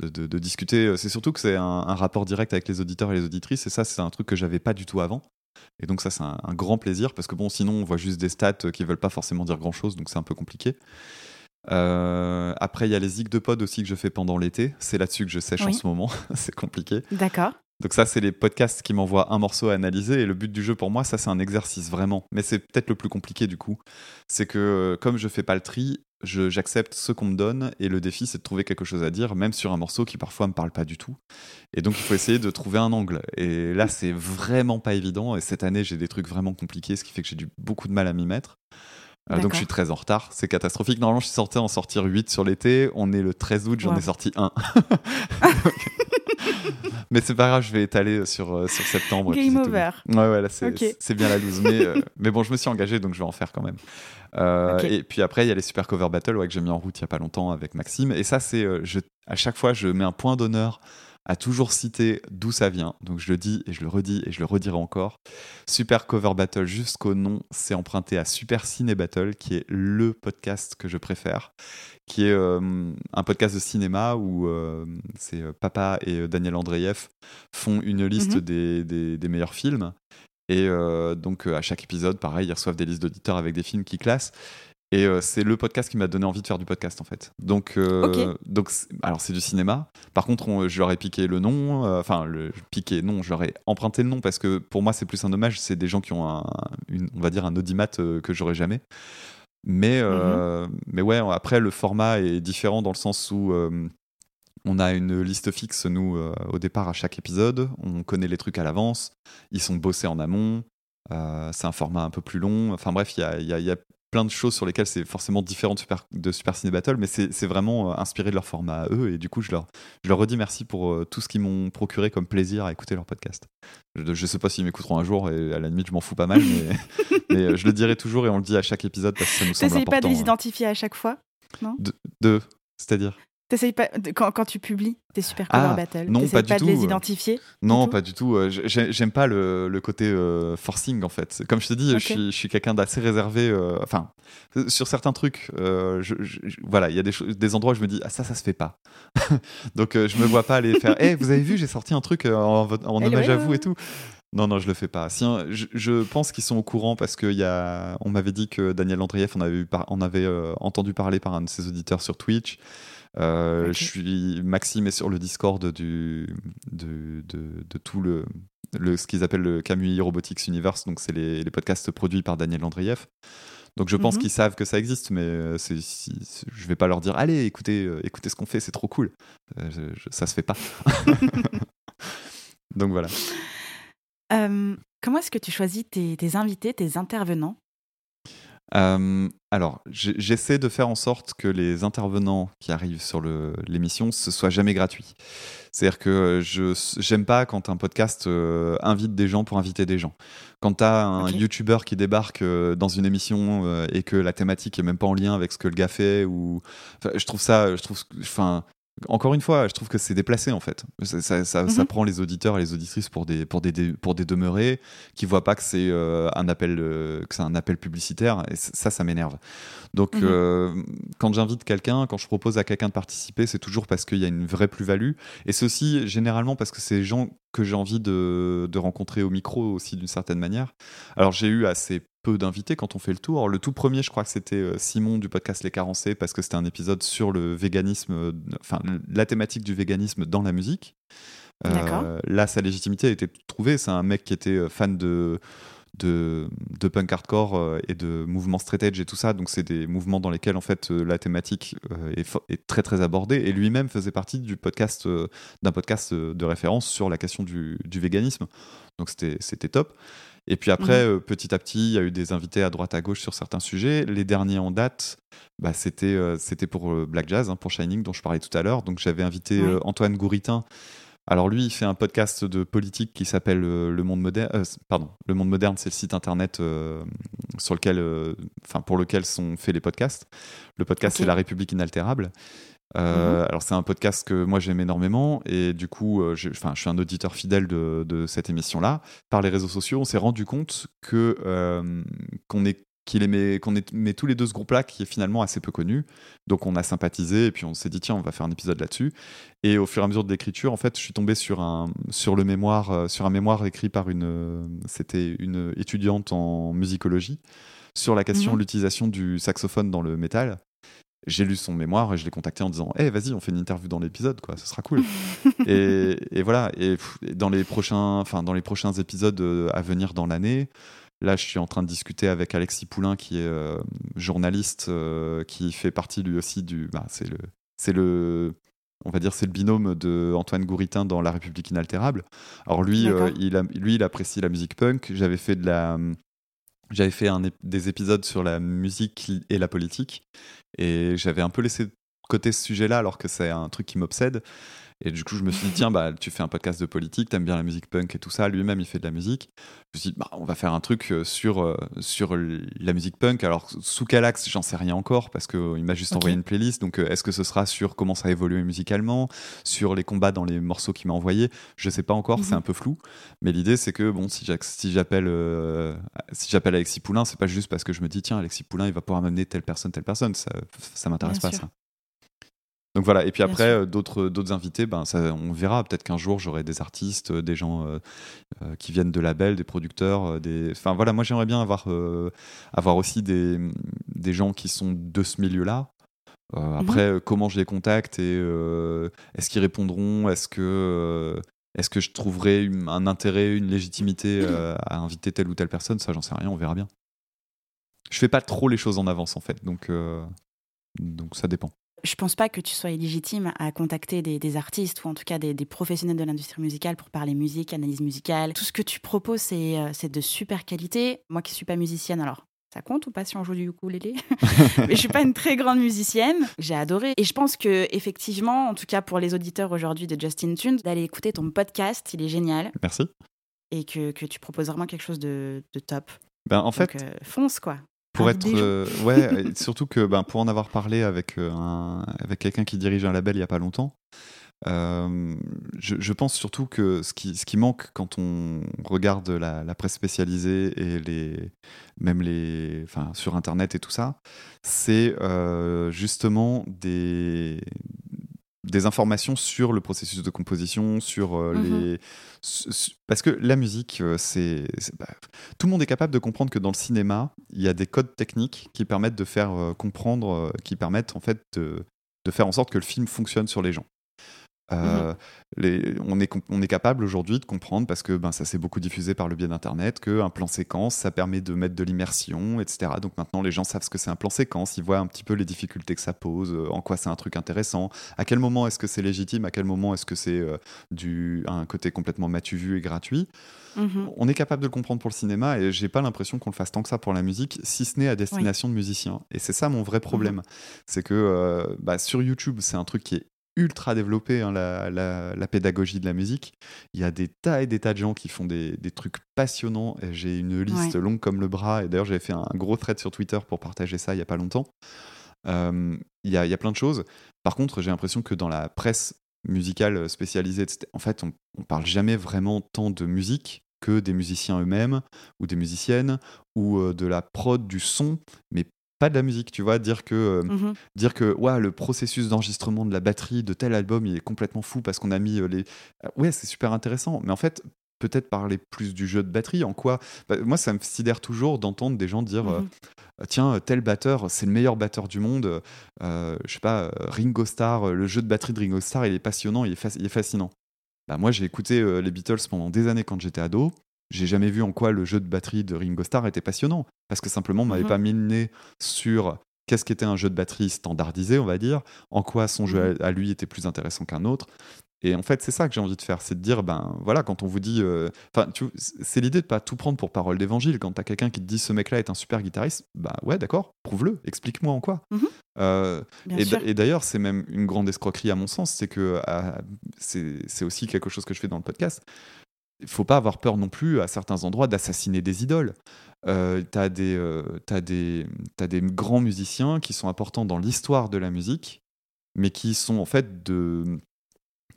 de, discuter. C'est surtout que c'est un, rapport direct avec les auditeurs et les auditrices, et ça, c'est un truc que j'avais pas du tout avant. Et donc ça, c'est un, grand plaisir, parce que bon, sinon, on voit juste des stats qui veulent pas forcément dire grand-chose, donc c'est un peu compliqué. Euh, après, il y a les zig de pod aussi que je fais pendant l'été. C'est là-dessus que je sèche en ce moment. [laughs] c'est compliqué. D'accord. Donc ça, c'est les podcasts qui m'envoient un morceau à analyser. Et le but du jeu pour moi, ça, c'est un exercice vraiment. Mais c'est peut-être le plus compliqué du coup. C'est que euh, comme je fais pas le tri, j'accepte ce qu'on me donne. Et le défi, c'est de trouver quelque chose à dire, même sur un morceau qui parfois me parle pas du tout. Et donc, il faut essayer de trouver un angle. Et là, c'est vraiment pas évident. Et cette année, j'ai des trucs vraiment compliqués, ce qui fait que j'ai du beaucoup de mal à m'y mettre. Euh, donc je suis très en retard, c'est catastrophique. Normalement, je suis sorti en sortir 8 sur l'été. On est le 13 août, j'en ai sorti 1. [laughs] [laughs] mais c'est pas grave, je vais étaler sur, euh, sur septembre. Game over. Ouais, ouais, là, c'est bien la 12. Mais, euh, mais bon, je me suis engagé, donc je vais en faire quand même. Et puis après, il y a les super cover battle ouais, que j'ai mis en route il y a pas longtemps avec Maxime. Et ça, c'est. à chaque fois, je mets un point d'honneur a toujours cité d'où ça vient. Donc je le dis et je le redis et je le redirai encore. Super Cover Battle jusqu'au nom, c'est emprunté à Super Ciné Battle, qui est le podcast que je préfère, qui est euh, un podcast de cinéma où euh, c'est euh, Papa et Daniel Andreev font une liste mhm. des, des, meilleurs films. Et donc à chaque épisode, pareil, ils reçoivent des listes d'auditeurs avec des films qui classent. Et euh, c'est le podcast qui m'a donné envie de faire du podcast en fait. Donc, euh, donc alors c'est du cinéma. Par contre, je leur ai piqué le nom. Euh, enfin, le piqué, non, je leur ai emprunté le nom parce que pour moi c'est plus un hommage. C'est des gens qui ont un, on va dire un audimat que j'aurais jamais. Mais, mhm. mais ouais, après le format est différent dans le sens où on a une liste fixe, nous, au départ, à chaque épisode. On connaît les trucs à l'avance. Ils sont bossés en amont. c'est un format un peu plus long. Enfin bref, il y a, y, y a, plein de choses sur lesquelles c'est forcément différent de Super, de Super Ciné Battle, mais c'est vraiment euh, inspiré de leur format à eux. Et du coup, je leur, je leur redis merci pour euh, tout ce qu'ils m'ont procuré comme plaisir à écouter leur podcast. Je, je sais pas s'ils m'écouteront un jour, et à la limite, je m'en fous pas mal, mais, [laughs] mais euh, je le dirai toujours et on le dit à chaque épisode parce que ça nous semble important. pas de les identifier à chaque fois non? De c'est-à-dire? T'essayes pas quand, quand, tu publies tes super cover ah, battles Non, pas, pas de les identifier Non, pas du tout. Euh, j'aime pas le, le côté euh, forcing en fait. Comme je te dis, je suis, quelqu'un d'assez réservé. Euh, enfin, sur certains trucs, je, voilà, il y a des, des endroits où je me dis ah ça, ça se fait pas. [laughs] Donc je me vois pas aller faire. Eh, vous avez vu, j'ai sorti un truc en, en hommage à vous et tout. Non, non, je le fais pas. Si, je, je, pense qu'ils sont au courant parce qu'on m'avait dit que Daniel Andrieff, on avait, on avait entendu parler par un de ses auditeurs sur Twitch. Euh, je suis Maxime est sur le Discord du, de, de, tout le, le ce qu'ils appellent le Camus Robotics Universe. Donc c'est les, les, podcasts produits par Daniel Landrieff. Donc je pense mhm. qu'ils savent que ça existe, mais euh, c'est, je vais pas leur dire allez écoutez euh, écoutez ce qu'on fait, c'est trop cool. ça se fait pas. [laughs] Donc voilà. comment est-ce que tu choisis tes, tes invités, tes intervenants? Euh, alors, j'essaie de faire en sorte que les intervenants qui arrivent sur l'émission, ce soit jamais gratuit. C'est-à-dire que je j'aime pas quand un podcast euh, invite des gens pour inviter des gens. Quand tu as un YouTuber qui débarque euh, dans une émission et que la thématique est même pas en lien avec ce que le gars fait, ou je trouve ça, je trouve, enfin, encore une fois, je trouve que c'est déplacé en fait. Ça, mhm. prend les auditeurs et les auditrices pour des, pour des, pour des demeurés qui voient pas que c'est euh, un appel, euh, que c'est un appel publicitaire. Et ça, ça m'énerve. Donc, mhm. euh, quand j'invite quelqu'un, quand je propose à quelqu'un de participer, c'est toujours parce qu'il y a une vraie plus-value. Et c'est aussi généralement parce que c'est les gens que j'ai envie de, de, rencontrer au micro aussi d'une certaine manière. Alors, j'ai eu assez peu d'invités quand on fait le tour. Le tout premier, je crois que c'était euh, Simon du podcast Les Carencés, parce que c'était un épisode sur le véganisme, euh, enfin la thématique du véganisme dans la musique. Euh, là, sa légitimité a été trouvée. C'est un mec qui était fan de, de, de punk hardcore et de mouvements straight edge et tout ça. Donc, c'est des mouvements dans lesquels, en fait, la thématique est, est, très, très abordée. Et lui-même faisait partie du podcast, d'un podcast de référence sur la question du, du véganisme. Donc, c'était top. Et puis après, mhm. euh, petit à petit, il y a eu des invités à droite à gauche sur certains sujets. Les derniers en date, bah, c'était euh, c'était pour euh, Black Jazz, hein, pour Shining, dont je parlais tout à l'heure. Donc j'avais invité Antoine Gouritin, Alors lui, il fait un podcast de politique qui s'appelle Le Monde moderne. pardon, Le Monde moderne, c'est le site internet sur lequel, enfin pour lequel sont faits les podcasts. Le podcast, c'est La République inaltérable. Euh, mhm. Alors c'est un podcast que moi j'aime énormément et du coup, euh, je suis un auditeur fidèle de, cette émission-là. Par les réseaux sociaux, on s'est rendu compte que euh, qu'on est qu'il aimait qu'on met tous les deux ce groupe-là qui est finalement assez peu connu. Donc on a sympathisé et puis on s'est dit tiens on va faire un épisode là-dessus. Et au fur et à mesure de l'écriture, en fait, je suis tombé sur un sur le mémoire sur un mémoire écrit par une c'était une étudiante en musicologie sur la question de mhm. l'utilisation du saxophone dans le métal j'ai lu son mémoire et je l'ai contacté en disant Eh, vas-y, on fait une interview dans l'épisode, quoi, ce sera cool. [laughs] et, voilà, et dans les prochains, enfin, dans les prochains épisodes euh, à venir dans l'année, là, je suis en train de discuter avec Alexis Poulain, qui est euh, journaliste, euh, qui fait partie lui aussi du. Bah, c'est le. C'est le on va dire c'est le binôme de Antoine Gouritin dans La République inaltérable. Alors lui, il, a, lui, il apprécie la musique punk. J'avais fait de la, j'avais fait des épisodes sur la musique et la politique et j'avais un peu laissé de côté ce sujet-là alors que c'est un truc qui m'obsède. Et du coup, je me suis dit, tiens, bah, tu fais un podcast de politique, t'aimes bien la musique punk et tout ça. Lui-même, il fait de la musique. Je me suis dit, bah, on va faire un truc euh, sur, euh, sur la musique punk. Alors, sous quel axe, j'en sais rien encore parce qu'il euh, m'a juste envoyé une playlist. Donc, est-ce que ce sera sur comment ça a évolué musicalement, sur les combats dans les morceaux qu'il m'a envoyés? Je sais pas encore, c'est mhm. un peu flou. Mais l'idée, c'est que, bon, si j'appelle si j'appelle Alexis Poulain, c'est pas juste parce que je me dis, tiens, Alexis Poulain, il va pouvoir m'amener telle personne, telle personne. Ça, ça m'intéresse pas, ça. Donc voilà, et puis après, euh, d'autres, d'autres invités, ben, ça, on verra. Peut-être qu'un jour, j'aurai des artistes, euh, des gens euh, qui viennent de labels, des producteurs. des... Enfin voilà, moi j'aimerais bien avoir, avoir aussi des, des gens qui sont de ce milieu-là. Mhm. Après, comment je les contacte et est-ce qu'ils répondront? Est-ce que, est-ce que je trouverai un intérêt, une légitimité [clears throat] à inviter telle ou telle personne? Ça, j'en sais rien, on verra bien. Je fais pas trop les choses en avance en fait, donc, donc ça dépend je pense pas que tu sois illégitime à contacter des, artistes ou en tout cas des, professionnels de l'industrie musicale pour parler musique, analyse musicale. Tout ce que tu proposes, euh, c'est de super qualité. Moi qui suis pas musicienne, alors ça compte ou pas si on joue du ukulélé? [laughs] Mais je suis pas une très grande musicienne. J'ai adoré et je pense que effectivement, en tout cas pour les auditeurs aujourd'hui de Justin Tunes, d'aller écouter ton podcast, il est génial. Merci. Et que, tu proposes vraiment quelque chose de, top. Ben en fait, euh, fonce quoi. Pour être, euh, ouais, [laughs] surtout que ben, pour en avoir parlé avec, euh, un, avec quelqu'un qui dirige un label il n'y a pas longtemps, euh, je, pense surtout que ce qui, ce qui manque quand on regarde la, presse spécialisée et les, même les, enfin, sur Internet et tout ça, c'est justement des, des informations sur le processus de composition, sur euh, mhm. les. Parce que la musique, euh, c'est. Bah, tout le monde est capable de comprendre que dans le cinéma, il y a des codes techniques qui permettent de faire euh, comprendre, qui permettent en fait de, de, faire en sorte que le film fonctionne sur les gens. Euh, les, on, est, on est capable aujourd'hui de comprendre, parce que ben, ça s'est beaucoup diffusé par le biais d'Internet, qu'un plan séquence, ça permet de mettre de l'immersion, etc. Donc maintenant, les gens savent ce que c'est un plan séquence, ils voient un petit peu les difficultés que ça pose, euh, en quoi c'est un truc intéressant, à quel moment est-ce que c'est légitime, à quel moment est-ce que c'est euh, du un côté complètement matu vu et gratuit. Mhm. On est capable de le comprendre pour le cinéma et j'ai pas l'impression qu'on le fasse tant que ça pour la musique, si ce n'est à destination de musiciens. Et c'est ça mon vrai problème. Mhm. C'est que bah, sur YouTube, c'est un truc qui est ultra développé, hein, la, pédagogie de la musique. Il y a des tas et des tas de gens qui font des, trucs passionnants. J'ai une liste longue comme le bras. Et d'ailleurs, j'avais fait un gros thread sur Twitter pour partager ça il n'y a pas longtemps. Euh, il y, a, plein de choses. Par contre, j'ai l'impression que dans la presse musicale spécialisée, en fait, on, on parle jamais vraiment tant de musique que des musiciens eux-mêmes ou des musiciennes ou euh, de la prod du son, mais pas de la musique, tu vois, dire que, euh, mmh dire que ouais, le processus d'enregistrement de la batterie de tel album, il est complètement fou parce qu'on a mis euh, les... Euh, ouais, c'est super intéressant, mais en fait, peut-être parler plus du jeu de batterie, en quoi bah, Moi, ça me sidère toujours d'entendre des gens dire mmh Tiens, tel batteur, c'est le meilleur batteur du monde. je sais pas, Ringo Starr, le jeu de batterie de Ringo Starr, il est passionnant, il est, il est fascinant. Bah, moi, j'ai écouté les Beatles pendant des années quand j'étais ado j'ai jamais vu en quoi le jeu de batterie de Ringo Starr était passionnant. Parce que simplement, on m'avait mhm. pas mis le nez sur qu'est-ce qu'était un jeu de batterie standardisé, on va dire, en quoi son jeu mhm. à, lui était plus intéressant qu'un autre. Et en fait, c'est ça que j'ai envie de faire, c'est de dire, ben voilà, quand on vous dit. Euh, enfin, c'est l'idée de pas tout prendre pour parole d'évangile. Quand tu as quelqu'un qui te dit ce mec-là est un super guitariste, bah ouais, d'accord. prouve-le, explique-moi en quoi. Mhm. Euh, et, d'ailleurs, c'est même une grande escroquerie à mon sens, c'est que euh, c'est c'est aussi quelque chose que je fais dans le podcast. Il faut pas avoir peur non plus à certains endroits d'assassiner des idoles. Euh, t'as des, euh, des, des grands musiciens qui sont importants dans l'histoire de la musique, mais qui sont en fait de,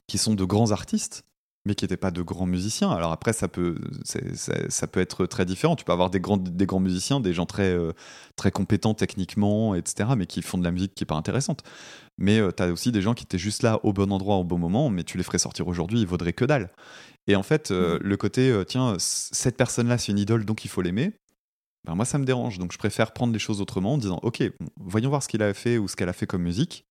qui sont de grands artistes, mais qui n'étaient pas de grands musiciens. Alors après, ça peut, ça peut être très différent. Tu peux avoir des grands, des grands musiciens, des gens très, euh, très compétents techniquement, etc., mais qui font de la musique qui est pas intéressante. Mais tu as aussi des gens qui étaient juste là au bon endroit au bon moment, mais tu les ferais sortir aujourd'hui, ils vaudraient que dalle. Et en fait, euh, le côté, euh, tiens, cette personne-là, c'est une idole, donc il faut l'aimer. Ben moi, ça me dérange. Donc, je préfère prendre les choses autrement en disant, ok, voyons voir ce qu'il a fait ou ce qu'elle a fait comme musique.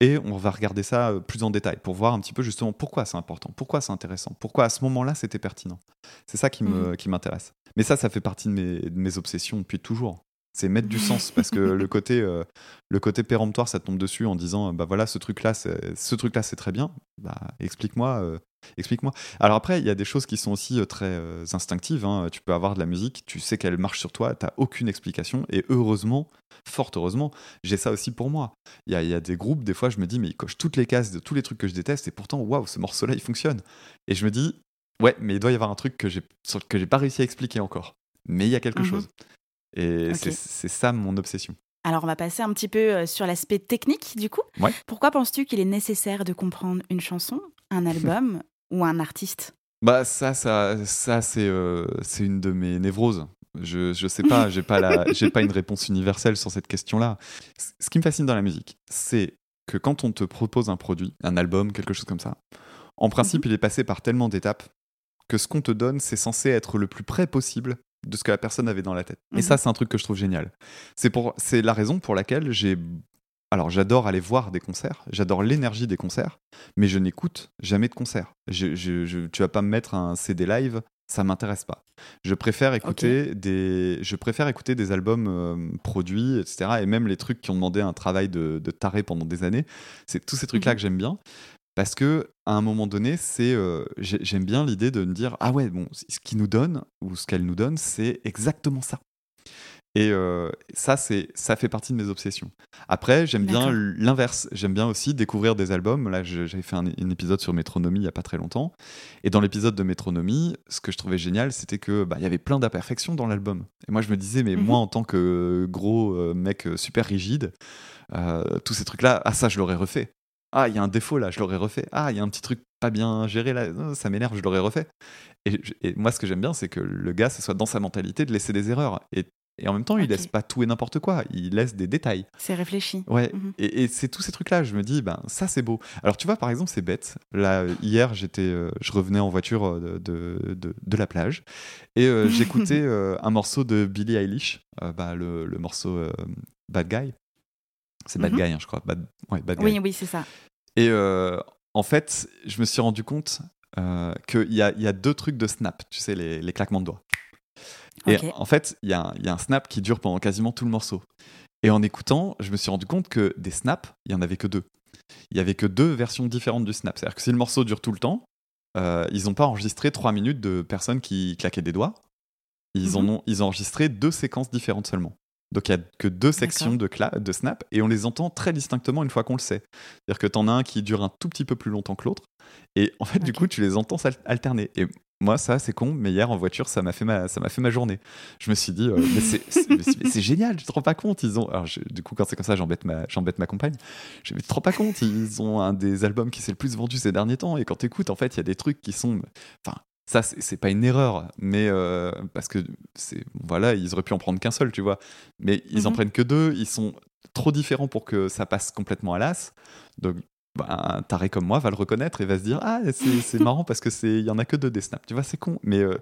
Et on va regarder ça euh, plus en détail pour voir un petit peu justement pourquoi c'est important, pourquoi c'est intéressant, pourquoi à ce moment-là c'était pertinent. C'est ça qui qui m'intéresse. Mais ça, ça fait partie de mes, de mes obsessions depuis toujours. C'est mettre du sens parce que le [laughs] côté, euh, le côté péremptoire, ça tombe dessus en disant bah voilà ce truc là, ce truc là c'est très bien. Bah explique-moi, euh, explique-moi. Alors après, il y a des choses qui sont aussi euh, très euh, instinctives. hein. Tu peux avoir de la musique, tu sais qu'elle marche sur toi, t'as aucune explication et heureusement, fort heureusement, j'ai ça aussi pour moi. Il y a, il y a des groupes, des fois, je me dis mais ils cochent toutes les cases de tous les trucs que je déteste et pourtant waouh ce morceau là il fonctionne. Et je me dis ouais mais il doit y avoir un truc que j'ai que j'ai pas réussi à expliquer encore. Mais il y a quelque Mhm. chose. Et c'est ça mon obsession. Alors, on va passer un petit peu euh, sur l'aspect technique, du coup. Ouais. Pourquoi penses-tu qu'il est nécessaire de comprendre une chanson, un [laughs] album ou un artiste? Bah ça, ça, ça c'est euh, c'est une de mes névroses. Je, je sais pas, j'ai pas la, [laughs] pas une réponse universelle sur cette question-là. Ce qui me fascine dans la musique, c'est que quand on te propose un produit, un album, quelque chose comme ça, en principe, il est passé par tellement d'étapes que ce qu'on te donne, c'est censé être le plus près possible de ce que la personne avait dans la tête. Et Mhm. ça, c'est un truc que je trouve génial. C'est pour, c'est la raison pour laquelle j'ai alors j'adore aller voir des concerts, j'adore l'énergie des concerts, mais je n'écoute jamais de concerts. Je, je- je- tu vas pas me mettre un CD live, ça m'intéresse pas. Je préfère écouter des, je préfère écouter des albums euh, produits, etc. Et même les trucs qui ont demandé un travail de, de taré pendant des années. C'est tous ces trucs-là Mhm. que j'aime bien. Parce que à un moment donné, c'est euh, j'ai- j'aime bien l'idée de me dire ah ouais bon ce qu'ils nous donne ou ce qu'elle nous donne c'est exactement ça. Et euh, ça c'est ça fait partie de mes obsessions. Après j'aime bien l'inverse. J'aime bien aussi découvrir des albums. Là j'avais fait un, un épisode sur Métronomie il y a pas très longtemps. Et dans l'épisode de Métronomie, ce que je trouvais génial, c'était que bah, il y avait plein d'imperfections dans l'album. Et moi je me disais mais Mhm. moi en tant que gros euh, mec super rigide, euh, tous ces trucs là, ah ça je l'aurais refait. Ah, il y a un défaut là, je l'aurais refait. Ah, il y a un petit truc pas bien géré là, ça m'énerve, je l'aurais refait. Et, moi, ce que j'aime bien, c'est que le gars, ce soit dans sa mentalité de laisser des erreurs. Et, et en même temps, il Ok. laisse pas tout et n'importe quoi, il laisse des détails. C'est réfléchi. Ouais, Mhm. et, et c'est tous ces trucs-là, je me dis, ben ça c'est beau. Alors tu vois, par exemple, c'est bête. Là, hier, j'étais, euh, je revenais en voiture euh, de, de, de- de la plage et euh, [laughs] j'écoutais euh, un morceau de Billie Eilish, bah, le, le morceau Bad Guy. C'est Bad Mhm. Guy, hein, je crois. Bad, ouais, Bad Guy. Oui, oui, c'est ça. Et euh, en fait, je me suis rendu compte euh, qu'il y a, il y a deux trucs de snap, tu sais, les, les claquements de doigts. Et en fait, il y, a un- il y a un snap qui dure pendant quasiment tout le morceau. Et en écoutant, je me suis rendu compte que des snaps, il y en avait que deux. Il y avait que deux versions différentes du snap. C'est-à-dire que si le morceau dure tout le temps, euh, ils n'ont pas enregistré trois minutes de personnes qui claquaient des doigts. Ils, en Mhm. ont, ils ont enregistré deux séquences différentes seulement. Donc il n'y a que deux sections de, de snap et on les entend très distinctement une fois qu'on le sait. C'est-à-dire que tu en as un qui dure un tout petit peu plus longtemps que l'autre et en fait du coup tu les entends alterner. Et moi ça c'est con mais hier en voiture ça m'a fait ma ça m'a fait ma journée. Je me suis dit euh, mais c'est génial, tu te rends pas compte ils ont alors je- du coup quand c'est comme ça j'embête ma j'embête ma compagne. Je me dis, tu te rends pas compte ils ont un des albums qui s'est le plus vendu ces derniers temps et quand tu écoutes en fait il y a des trucs qui sont enfin ça c'est pas une erreur mais euh, parce que c'est voilà ils auraient pu en prendre qu'un seul tu vois. Mais ils en Mhm. prennent que deux ils sont trop différents pour que ça passe complètement à l'as. Donc bah, un taré comme moi va le reconnaître et va se dire ah c'est c'est marrant parce que c'est il y en a que deux des snaps. Tu vois c'est con mais euh,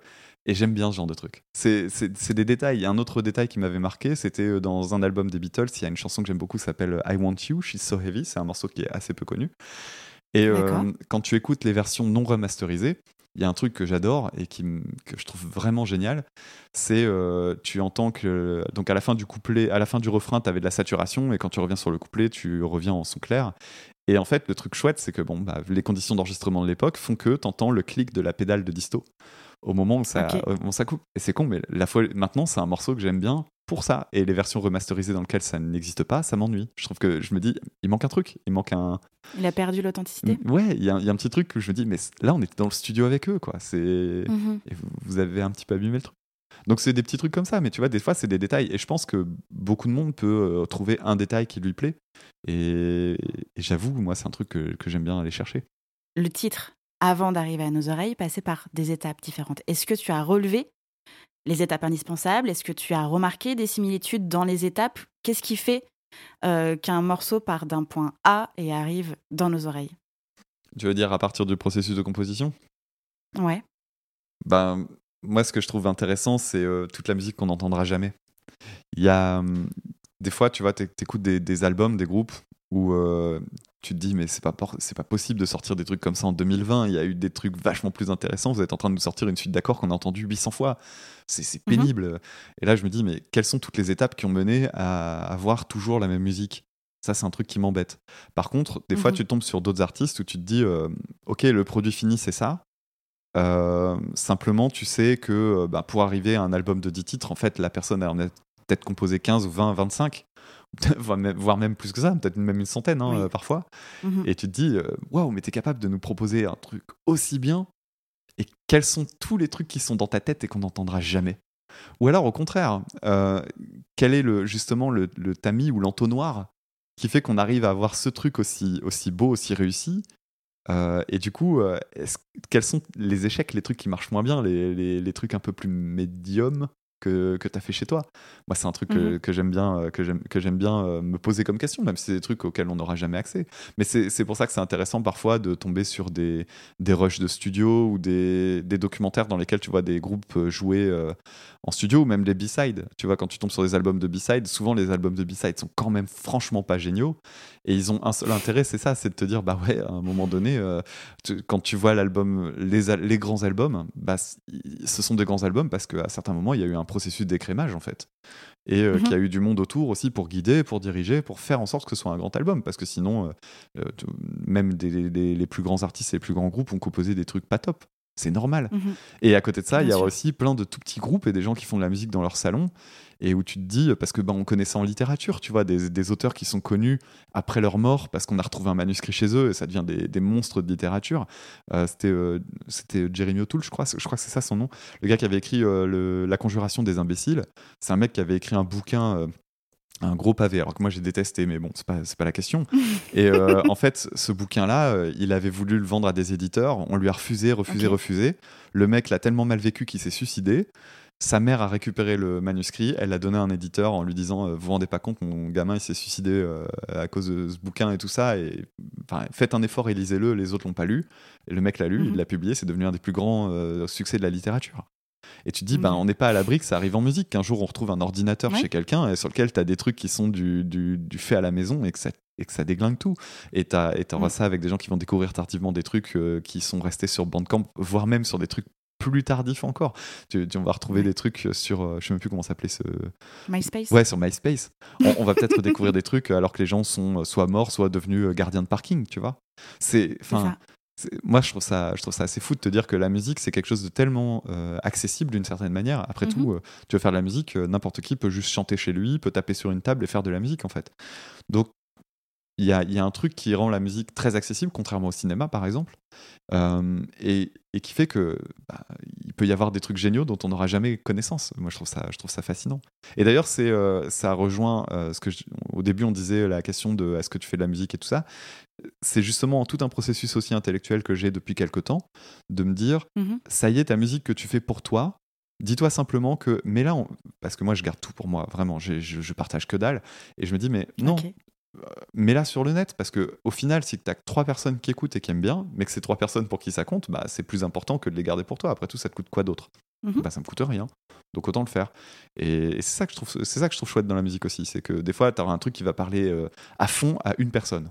et j'aime bien ce genre de truc. C'est c'est c'est des détails. Il y a un autre détail qui m'avait marqué c'était euh, dans un album des Beatles il y a une chanson que j'aime beaucoup s'appelle I Want You She's So Heavy. C'est un morceau qui est assez peu connu. Et euh, quand tu écoutes les versions non remasterisées il y a un truc que j'adore et qui, que je trouve vraiment génial, c'est euh, tu entends que donc à la fin du couplet, à la fin du refrain, tu avais de la saturation et quand tu reviens sur le couplet, tu reviens en son clair. Et en fait, le truc chouette, c'est que bon, bah, les conditions d'enregistrement de l'époque font que tu entends le clic de la pédale de disto au moment où ça, où ça coupe. Et c'est con, mais la fois, maintenant, c'est un morceau que j'aime bien pour ça. Et les versions remasterisées dans lesquelles ça n'existe pas, ça m'ennuie. Je trouve que je me dis, il manque un truc, il manque un. Il a perdu l'authenticité. Ouais, il y, a un petit truc où je me dis, mais là, on était dans le studio avec eux, quoi. C'est. Mhm. vous avez un petit peu abîmé le truc. Donc c'est des petits trucs comme ça, mais tu vois, des fois c'est des détails. Et je pense que beaucoup de monde peut euh, trouver un détail qui lui plaît. Et, j'avoue, moi c'est un truc que, que j'aime bien aller chercher. Le titre, avant d'arriver à nos oreilles, passait par des étapes différentes. Est-ce que tu as relevé les étapes indispensables? Est-ce que tu as remarqué des similitudes dans les étapes? Qu'est-ce qui fait euh, qu'un morceau part d'un point A et arrive dans nos oreilles? Tu veux dire à partir du processus de composition? Ouais. Ben, moi, ce que je trouve intéressant, c'est euh, toute la musique qu'on n'entendra jamais. Il y a hum, des fois, tu vois, tu écoutes des, albums, des groupes où euh, tu te dis, mais c'est pas, c'est pas possible de sortir des trucs comme ça en 2020. Il y a eu des trucs vachement plus intéressants. Vous êtes en train de nous sortir une suite d'accords qu'on a entendu 800 fois. C'est, mhm. pénible. Et là, je me dis, mais quelles sont toutes les étapes qui ont mené à avoir toujours la même musique? Ça, c'est un truc qui m'embête. Par contre, des fois, mhm. tu tombes sur d'autres artistes où tu te dis, euh, OK, le produit fini, c'est ça. Euh, simplement, tu sais que bah, pour arriver à un album de 10 titres, en fait, la personne a peut-être composé 15 ou 20, 25, [laughs] voire même plus que ça, peut-être même une centaine hein, euh, parfois. Mhm. Et tu te dis, waouh, mais t'es capable de nous proposer un truc aussi bien? Et quels sont tous les trucs qui sont dans ta tête et qu'on n'entendra jamais? Ou alors, au contraire, quel est le, justement le, le tamis ou l'entonnoir qui fait qu'on arrive à avoir ce truc aussi, aussi beau, aussi réussi? Euh, et du coup, euh, quels sont les échecs, les trucs qui marchent moins bien, les, les, les trucs un peu plus médiums? Que, que tu as fait chez toi Moi, c'est un truc que, mhm. j'aime bien, euh, que j'aime bien me poser comme question, même si c'est des trucs auxquels on n'aura jamais accès. Mais c'est pour ça que c'est intéressant parfois de tomber sur des, des rushs de studio ou des, des, documentaires dans lesquels tu vois des groupes jouer en studio ou même des B-sides. Tu vois, quand tu tombes sur des albums de B-sides, souvent les albums de B-sides sont quand même franchement pas géniaux. Et ils ont un seul intérêt, c'est ça, c'est de te dire, bah ouais, à un moment donné, euh, quand tu vois l'album, les, les, grands albums, bah, ce sont des grands albums parce qu'à certains moments, il y a eu un processus d'écrémage, en fait. Et euh, qu'il y a mhm. eu du monde autour aussi pour guider, pour diriger, pour faire en sorte que ce soit un grand album. Parce que sinon, euh, même des, les plus grands artistes et les plus grands groupes ont composé des trucs pas top. C'est normal. Mhm. Et à côté de ça, il y a aussi plein de tout petits groupes et des gens qui font de la musique dans leur salon et où tu te dis, parce que ben, on connaît ça en littérature, tu vois, des, auteurs qui sont connus après leur mort parce qu'on a retrouvé un manuscrit chez eux et ça devient des, monstres de littérature. Euh, c'était, euh, c'était Jeremy O'Toole, je crois, je crois que c'est ça son nom, le gars qui avait écrit euh, La Conjuration des imbéciles. C'est un mec qui avait écrit un bouquin un gros pavé, alors que moi j'ai détesté, mais bon, c'est pas, pas la question. [laughs] Et en fait, ce bouquin-là, il avait voulu le vendre à des éditeurs, on lui a refusé, refusé, refusé. Le mec l'a tellement mal vécu qu'il s'est suicidé. Sa mère a récupéré le manuscrit, elle l'a donné à un éditeur en lui disant euh, Vous vous rendez pas compte, mon gamin il s'est suicidé euh, à cause de ce bouquin et tout ça, et faites un effort et lisez-le, les autres l'ont pas lu. Et le mec l'a lu, il mhm. l'a publié, c'est devenu un des plus grands euh, succès de la littérature. Et tu te dis, ben, on n'est pas à l'abri que ça arrive en musique, qu'un jour on retrouve un ordinateur chez quelqu'un sur lequel tu as des trucs qui sont du, du, fait à la maison et que ça, et que ça déglingue tout. Et tu auras mm. ça avec des gens qui vont découvrir tardivement des trucs qui sont restés sur Bandcamp, voire même sur des trucs plus tardif encore. Tu, on va retrouver des trucs sur, euh, je sais même plus comment s'appelait ce. MySpace. Ouais, sur MySpace. on, va peut-être [laughs] découvrir des trucs alors que les gens sont euh, soit morts, soit devenus euh, gardiens de parking, tu vois. C'est, enfin, moi je trouve ça, je trouve ça assez fou de te dire que la musique c'est quelque chose de tellement accessible d'une certaine manière. Après tout, mhm. tu veux faire de la musique, n'importe qui peut juste chanter chez lui, peut taper sur une table et faire de la musique en fait. Donc il y a, y a, un truc qui rend la musique très accessible, contrairement au cinéma par exemple, euh, et, et, qui fait que bah, il peut y avoir des trucs géniaux dont on n'aura jamais connaissance. Moi, je trouve ça, je trouve ça fascinant. Et d'ailleurs, c'est, euh, ça rejoint euh, ce que au début on disait la question de est-ce que tu fais de la musique et tout ça. C'est justement tout un processus aussi intellectuel que j'ai depuis quelque temps de me dire mmh ça y est, ta musique que tu fais pour toi, Dis-toi simplement que, mais là, parce que moi je garde tout pour moi, vraiment, je, je, partage que dalle, et je me dis, mais non, là sur le net parce que au final si tu as trois personnes qui écoutent et qui aiment bien mais que c'est trois personnes pour qui ça compte bah c'est plus important que de les garder pour toi. Après tout ça te coûte quoi d'autre? Mhm. bah ça me coûte rien. Donc autant le faire. Et, c'est ça que je trouve c'est ça que je trouve chouette dans la musique aussi. C'est que des fois tu as un truc qui va parler euh, à fond à une personne.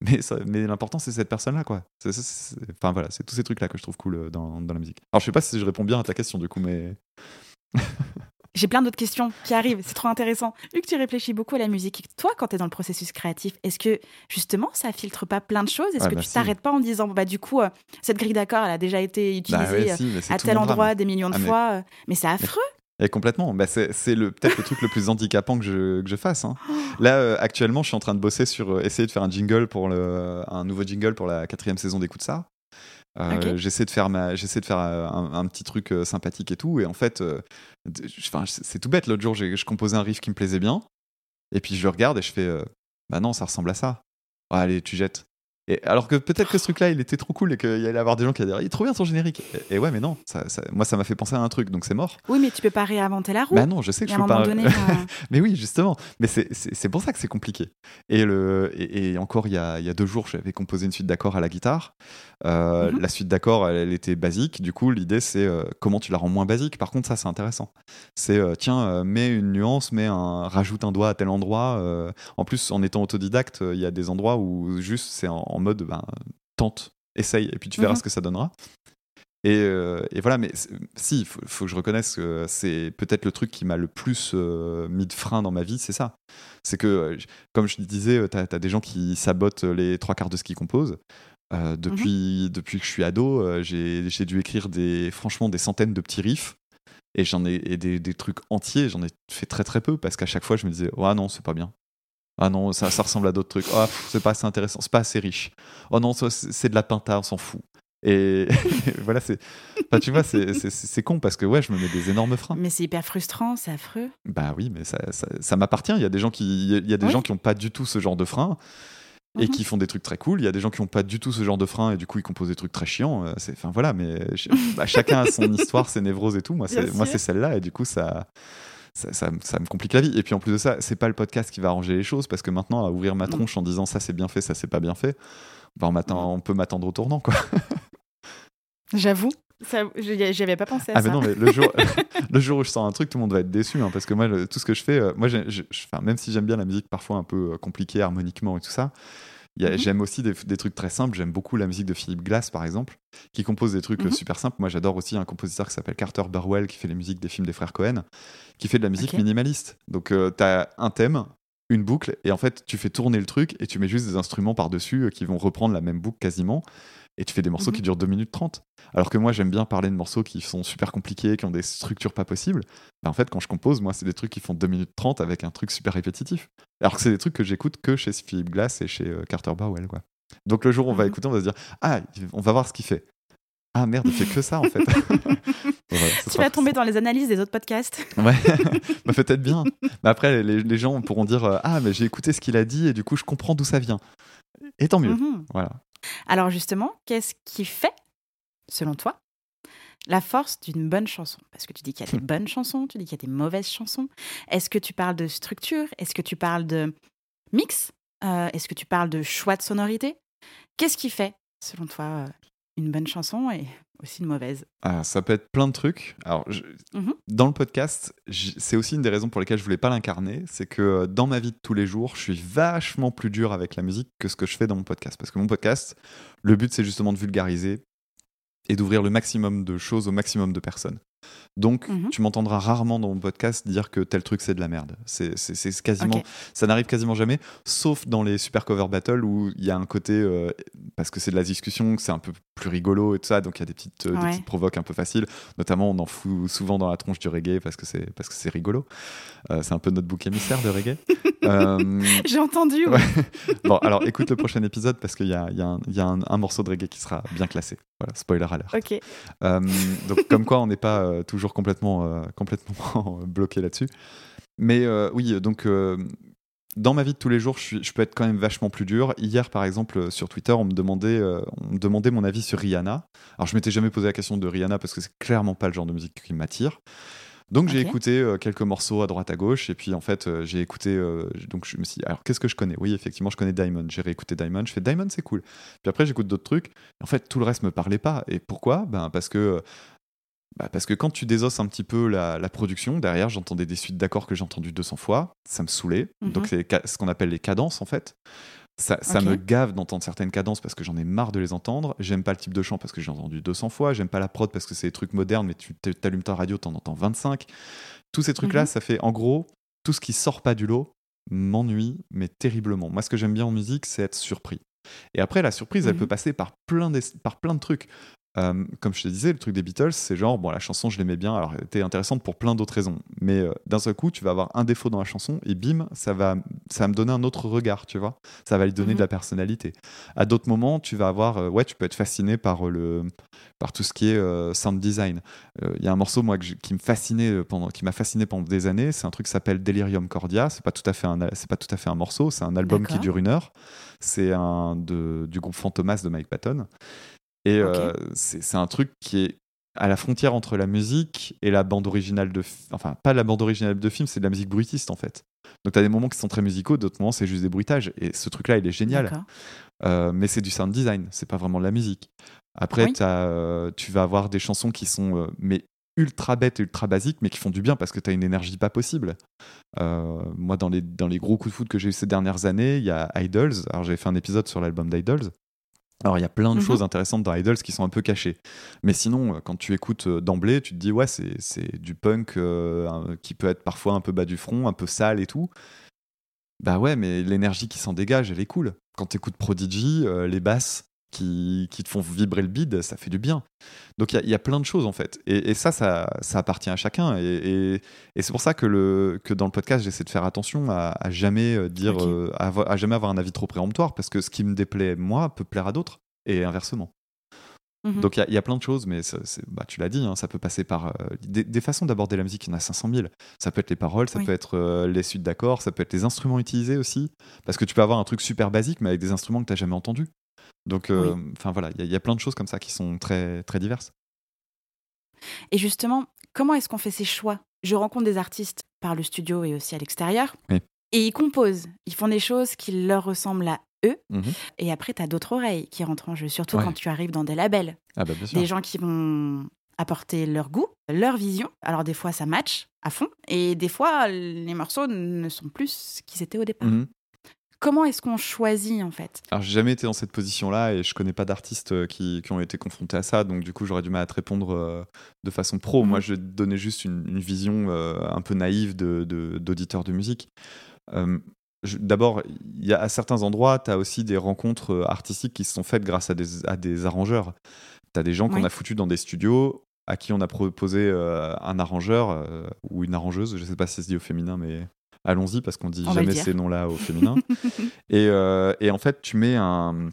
Mais, mais l'important c'est cette personne là quoi enfin voilà c'est tous ces trucs là que je trouve cool euh, dans, dans la musique. Alors je sais pas si je réponds bien à ta question du coup mais J'ai plein d'autres questions qui arrivent, c'est trop intéressant. Vu que tu réfléchis beaucoup à la musique, toi, quand tu es dans le processus créatif, est-ce que justement ça filtre pas plein de choses? Est-ce que tu t'arrêtes pas en disant, bah du coup, euh, cette grille d'accord, elle a déjà été bah utilisée à tel endroit des millions de ah, fois, euh, mais c'est affreux Et complètement. Bah, c'est peut-être le truc le plus handicapant que je, que je fasse. Hein. Là, euh, actuellement, je suis en train de bosser sur essayer de faire un jingle pour le, un nouveau jingle pour la quatrième saison d'Écoute ça. Euh, J'essaie de faire, ma, j'essaie de faire un, un, petit truc sympathique et tout. Et en fait, c'est tout bête. L'autre jour, je composais un riff qui me plaisait bien. Et puis je le regarde et je fais Bah non, ça ressemble à ça. allez, tu jettes. Et alors que peut-être que ce truc-là, il était trop cool et qu'il allait avoir des gens qui allaient dire il est trop bien son générique. Et, ouais, mais non, ça, moi ça m'a fait penser à un truc, donc c'est mort. Oui, mais tu peux pas réinventer la roue. Bah non, je sais que je peux pas. Donné, [laughs] mais oui, justement. Mais c'est pour ça que c'est compliqué. Et, le, et, encore, il y, a, il y, a, deux jours, j'avais composé une suite d'accords à la guitare. Euh, mhm. La suite d'accords, elle, était basique. Du coup, l'idée, c'est euh, comment tu la rends moins basique. Par contre, ça, c'est intéressant. C'est euh, tiens, mets une nuance, mets un, rajoute un doigt à tel endroit. en plus, en étant autodidacte, il y a des endroits où juste c'est en, mode ben, tente, essaye, et puis tu verras mhm. ce que ça donnera. Et, et, voilà, mais si, il faut, que je reconnaisse que c'est peut-être le truc qui m'a le plus mis de frein dans ma vie, c'est ça. C'est que, comme je disais, tu as, as, des gens qui sabotent les trois quarts de ce qu'ils composent. Euh, mmh depuis, depuis que je suis ado, euh, j'ai dû écrire des, franchement des centaines de petits riffs. Et j'en ai des, des, trucs entiers, j'en ai fait très très peu parce qu'à chaque fois je me disais, oh non, c'est pas bien. Ah non, ça, ça ressemble à d'autres trucs. Oh, c'est pas assez intéressant, c'est pas assez riche. Oh non, c'est de la pinta, on s'en fout. Et [laughs] voilà, c'est. Enfin, tu vois, c'est con parce que ouais, je me mets des énormes freins. Mais c'est hyper frustrant, c'est affreux. Bah oui, mais ça, ça, m'appartient. Il y a des gens qui, il y a des gens qui n'ont pas du tout ce genre de freins et mhm. qui font des trucs très cool. Il y a des gens qui n'ont pas du tout ce genre de frein et du coup ils composent des trucs très chiants. Euh, c'est, enfin voilà, mais bah, chacun a son [laughs] histoire, ses névroses et tout. Moi, c'est, moi, c'est celle-là et du coup ça, ça, ça, me complique la vie. Et puis en plus de ça, c'est pas le podcast qui va arranger les choses parce que maintenant à ouvrir ma tronche en disant ça c'est bien fait, ça c'est pas bien fait, bah, on, on peut m'attendre au tournant quoi. [laughs] J'avoue. J'y avais pas pensé à ah, ça. Mais non, mais le jour, [laughs] le jour où je sens un truc, tout le monde va être déçu. Hein, parce que moi, tout ce que je fais, euh, moi, même si j'aime bien la musique parfois un peu euh, compliquée harmoniquement et tout ça, mhm. J'aime aussi des, trucs très simples. J'aime beaucoup la musique de Philip Glass, par exemple, qui compose des trucs euh, mhm. super simples. Moi, j'adore aussi un compositeur qui s'appelle Carter Burwell, qui fait les musiques des films des frères Cohen, qui fait de la musique minimaliste. Donc, tu as un thème, une boucle, et en fait, tu fais tourner le truc et tu mets juste des instruments par-dessus qui vont reprendre la même boucle quasiment et tu fais des morceaux qui mhm. durent 2 minutes 30. Alors que moi, j'aime bien parler de morceaux qui sont super compliqués, qui ont des structures pas possibles. Bah, en fait, quand je compose, moi, c'est des trucs qui font 2 minutes 30 avec un truc super répétitif. Alors que c'est des trucs que j'écoute que chez Philip Glass et chez euh, Carter Bowell. Quoi. Donc le jour où on va mhm. écouter, on va se dire Ah, on va voir ce qu'il fait. Ah merde, il fait que ça en fait. [laughs] tu vas tomber dans les analyses des autres podcasts. [laughs] ouais, bah, peut-être bien. Mais après, les, gens pourront dire euh, Ah, mais j'ai écouté ce qu'il a dit et du coup, je comprends d'où ça vient. Et tant mieux. Mhm. Voilà. Alors justement, qu'est-ce qui fait, selon toi, la force d'une bonne chanson? Parce que tu dis qu'il y a des bonnes chansons, tu dis qu'il y a des mauvaises chansons. Est-ce que tu parles de structure? Est-ce que tu parles de mix? Euh, Est-ce que tu parles de choix de sonorité? Qu'est-ce qui fait, selon toi, euh, une bonne chanson et aussi une mauvaise ah, Ça peut être plein de trucs. Alors, mmh dans le podcast, c'est aussi une des raisons pour lesquelles je voulais pas l'incarner. C'est que euh, dans ma vie de tous les jours, je suis vachement plus dur avec la musique que ce que je fais dans mon podcast. Parce que mon podcast, le but, c'est justement de vulgariser et d'ouvrir le maximum de choses au maximum de personnes. Donc, mhm. tu m'entendras rarement dans mon podcast dire que tel truc c'est de la merde. C'est quasiment, ça n'arrive quasiment jamais, sauf dans les super cover battles où il y a un côté euh, parce que c'est de la discussion, c'est un peu plus rigolo et tout ça, donc il y a des petites, euh, petites provoques un peu faciles. Notamment, on en fout souvent dans la tronche du reggae parce que c'est parce que c'est rigolo. Euh, c'est un peu notre bouc émissaire de reggae. [laughs] J'ai entendu. [laughs] bon, alors écoute le prochain épisode parce qu'il y a, y a, un, y a un, morceau de reggae qui sera bien classé. Voilà, spoiler alert. Ok. donc comme quoi, on n'est pas toujours complètement, euh, complètement [laughs] bloqué là-dessus. Mais euh, oui, donc euh, dans ma vie de tous les jours, je, je, peux être quand même vachement plus dur. Hier, par exemple, sur Twitter, on me demandait, on me demandait mon avis sur Rihanna. Alors, je m'étais jamais posé la question de Rihanna parce que c'est clairement pas le genre de musique qui m'attire. Donc j'ai écouté quelques morceaux à droite à gauche et puis en fait j'ai écouté donc je me suis dit, alors qu'est-ce que je connais? Oui effectivement je connais Diamond. J'ai réécouté Diamond. Je fais Diamond c'est cool. Puis après j'écoute d'autres trucs. En fait tout le reste me parlait pas. Et pourquoi? Ben parce que bah parce que quand tu désosses un petit peu la, production, derrière, j'entendais des suites d'accords que j'ai entendues 200 fois, ça me saoulait. Mhm. Donc, c'est ce qu'on appelle les cadences, en fait. Ça, ça me gave d'entendre certaines cadences parce que j'en ai marre de les entendre. J'aime pas le type de chant parce que j'ai entendu 200 fois. J'aime pas la prod parce que c'est des trucs modernes, mais tu t'allumes ta radio, t'en entends 25. Tous ces trucs-là, mhm. ça fait en gros, tout ce qui sort pas du lot m'ennuie, mais terriblement. Moi, ce que j'aime bien en musique, c'est être surpris. Et après, la surprise, elle mhm. peut passer par plein, par plein de trucs. Euh, comme je te disais, le truc des Beatles, c'est genre, bon, la chanson, je l'aimais bien, alors elle était intéressante pour plein d'autres raisons. Mais euh, d'un seul coup, tu vas avoir un défaut dans la chanson et bim, ça va, ça va me donner un autre regard, tu vois. Ça va lui donner de la mhm. personnalité. À d'autres moments, tu vas avoir, euh, ouais, tu peux être fasciné par, le, par tout ce qui est sound design. Il y a un morceau, moi, qui me fascinait pendant, qui m'a fasciné pendant des années, c'est un truc qui s'appelle Delirium Cordia. C'est pas tout à fait un, c'est pas tout à fait un morceau, c'est un album qui dure une heure. C'est un de, du groupe Fantomas de Mike Patton. Et euh, c'est un truc qui est à la frontière entre la musique et la bande originale de enfin pas la bande originale de film c'est de la musique bruitiste en fait. Donc tu as des moments qui sont très musicaux d'autres moments c'est juste des bruitages. Et ce truc là il est génial. Euh, mais c'est du sound design c'est pas vraiment de la musique. Après euh, tu vas avoir des chansons qui sont mais ultra bêtes et ultra basiques mais qui font du bien parce que tu as une énergie pas possible. Moi dans les, dans les gros coups de foot que j'ai eu ces dernières années il y a Idols. Alors j'ai fait un épisode sur l'album d'Idols alors, il y a plein de mhm. choses intéressantes dans Idols qui sont un peu cachées. Mais sinon, euh, quand tu écoutes euh, d'emblée, tu te dis, ouais, c'est du punk euh, qui peut être parfois un peu bas du front, un peu sale et tout. Bah ouais, mais l'énergie qui s'en dégage, elle est cool. Quand tu écoutes Prodigy, les basses qui, qui, te font vibrer le bide, ça fait du bien. Donc il y, y, a plein de choses en fait. Et, ça, ça, ça, appartient à chacun. Et, et, c'est pour ça que, le, que dans le podcast, j'essaie de faire attention à, jamais dire, à, jamais avoir un avis trop préemptoire, parce que ce qui me déplaît moi peut plaire à d'autres et inversement. Mhm. Donc il y, a plein de choses, mais bah, tu l'as dit, hein, ça peut passer par euh, des, façons d'aborder la musique, il y en a 500 000. Ça peut être les paroles, ça peut être euh, les suites d'accords, ça peut être les instruments utilisés aussi. Parce que tu peux avoir un truc super basique, mais avec des instruments que tu n'as jamais entendus. Donc euh, voilà, il y, a plein de choses comme ça qui sont très, très diverses. Et justement, comment est-ce qu'on fait ces choix? Je rencontre des artistes par le studio et aussi à l'extérieur. Et ils composent, ils font des choses qui leur ressemblent à Mhm. Et après, tu as d'autres oreilles qui rentrent en jeu, surtout quand tu arrives dans des labels. Ah bah, des gens qui vont apporter leur goût, leur vision. Alors des fois, ça match à fond, et des fois, les morceaux ne sont plus ce qu'ils étaient au départ. Mhm. Comment est-ce qu'on choisit en fait? Alors j'ai jamais été dans cette position-là et je connais pas d'artistes euh, qui, qui, ont été confrontés à ça, donc du coup j'aurais du mal à te répondre euh, de façon pro. Mhm. Moi je donnais juste une, vision euh, un peu naïve d'auditeur de, de, de musique d'abord, à certains endroits, tu as aussi des rencontres artistiques qui se sont faites grâce à des, à des arrangeurs. Tu as des gens qu'on a foutus dans des studios à qui on a proposé un arrangeur ou une arrangeuse, je sais pas si ça se dit au féminin, mais allons-y parce qu'on dit jamais ces noms-là au [laughs] féminin. et, et, en fait, tu mets un,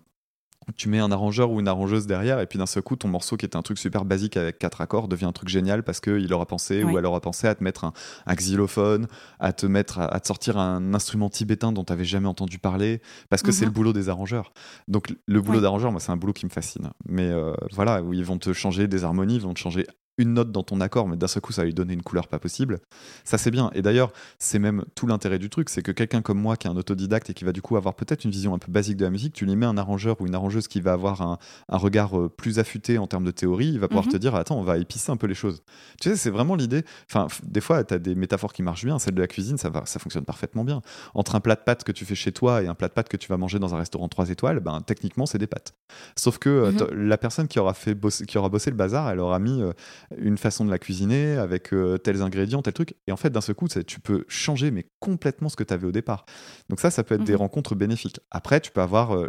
tu mets un arrangeur ou une arrangeuse derrière, et puis d'un seul coup, ton morceau qui était un truc super basique avec quatre accords devient un truc génial parce qu'il aura pensé ou elle aura pensé à te mettre un, xylophone, à te mettre, à, te sortir un instrument tibétain dont tu n'avais jamais entendu parler, parce que c'est le mhm. boulot des arrangeurs. Donc le boulot d'arrangeur, moi, c'est un boulot qui me fascine. Mais euh, voilà, où ils vont te changer des harmonies, ils vont te changer une note dans ton accord, mais d'un seul coup, ça va lui donner une couleur pas possible. Ça, c'est bien. Et d'ailleurs, c'est même tout l'intérêt du truc, c'est que quelqu'un comme moi, qui est un autodidacte et qui va du coup avoir peut-être une vision un peu basique de la musique, tu lui mets un arrangeur ou une arrangeuse qui va avoir un, regard euh, plus affûté en termes de théorie, il va pouvoir mhm. te dire, attends, on va épicer un peu les choses. Tu sais, c'est vraiment l'idée. Enfin, des fois, tu as des métaphores qui marchent bien. Celle de la cuisine, ça, va, ça fonctionne parfaitement bien. Entre un plat de pâtes que tu fais chez toi et un plat de pâtes que tu vas manger dans un restaurant 3 étoiles, ben, techniquement, c'est des pâtes. Sauf que euh, mhm. la personne qui aura, fait qui aura bossé le bazar, elle aura mis euh, une façon de la cuisiner avec euh, tels ingrédients, tel truc. Et en fait, d'un seul coup, tu peux changer mais complètement ce que tu avais au départ. Donc ça, ça peut être des mhm. rencontres bénéfiques. Après, tu peux avoir euh,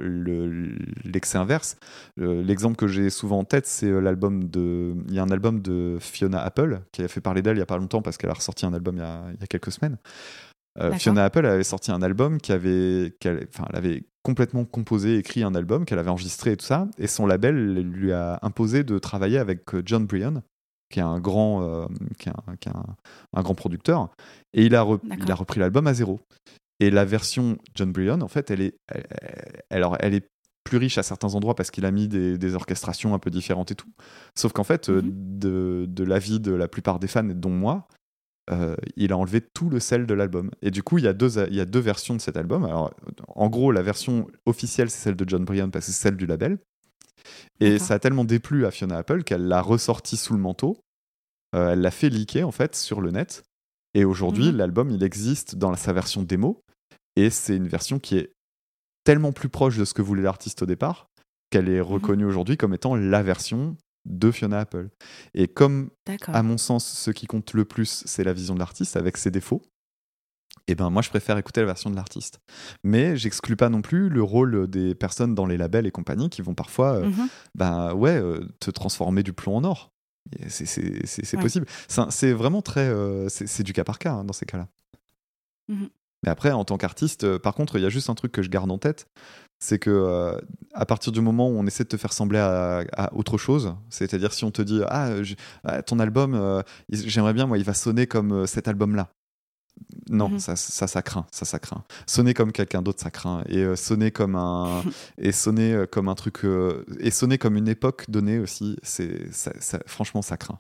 l'excès inverse. Euh, l'exemple que j'ai souvent en tête, c'est l'album de... Il y a un album de Fiona Apple qui a fait parler d'elle il y a pas longtemps parce qu'elle a ressorti un album il y a, il y a quelques semaines. Fiona Apple avait sorti un album qui avait, enfin, elle avait complètement composé, écrit un album qu'elle avait enregistré et tout ça, et son label lui a imposé de travailler avec John Bryan, qui est un grand, euh, qui est un, grand producteur, et il a, il a repris l'album à zéro. Et la version John Bryan, en fait, elle est, alors, elle est plus riche à certains endroits parce qu'il a mis des, orchestrations un peu différentes et tout. Sauf qu'en fait, euh, mhm. de, de l'avis de la plupart des fans, dont moi, euh, il a enlevé tout le sel de l'album. Et du coup, il y, a deux, il y a deux versions de cet album. Alors, en gros, la version officielle, c'est celle de John Bryan parce que c'est celle du label. Et ça a tellement déplu à Fiona Apple qu'elle l'a ressorti sous le manteau. Euh, elle l'a fait leaker en fait sur le net. Et aujourd'hui, mhm. l'album, il existe dans sa version démo. Et c'est une version qui est tellement plus proche de ce que voulait l'artiste au départ qu'elle est mhm. reconnue aujourd'hui comme étant la version de Fiona Apple. Et comme, à mon sens, ce qui compte le plus, c'est la vision de l'artiste avec ses défauts, eh ben moi je préfère écouter la version de l'artiste. Mais j'exclus pas non plus le rôle des personnes dans les labels et compagnie qui vont parfois euh, mhm. ben, ouais, euh, te transformer du plomb en or. C'est possible. C'est vraiment très. Euh, c'est du cas par cas hein, dans ces cas-là. Mhm. Mais après, en tant qu'artiste, par contre, il y a juste un truc que je garde en tête c'est que à partir du moment où on essaie de te faire sembler à, autre chose, c'est-à-dire si on te dit ah, ah ton album, j'aimerais bien moi il va sonner comme cet album-là, non, mhm. ça, ça, craint, ça, ça craint. Sonner comme quelqu'un d'autre, ça craint. Et euh, sonner comme un, [laughs] et sonner euh, comme un truc, euh, et sonner comme une époque donnée aussi, c'est, franchement, ça craint.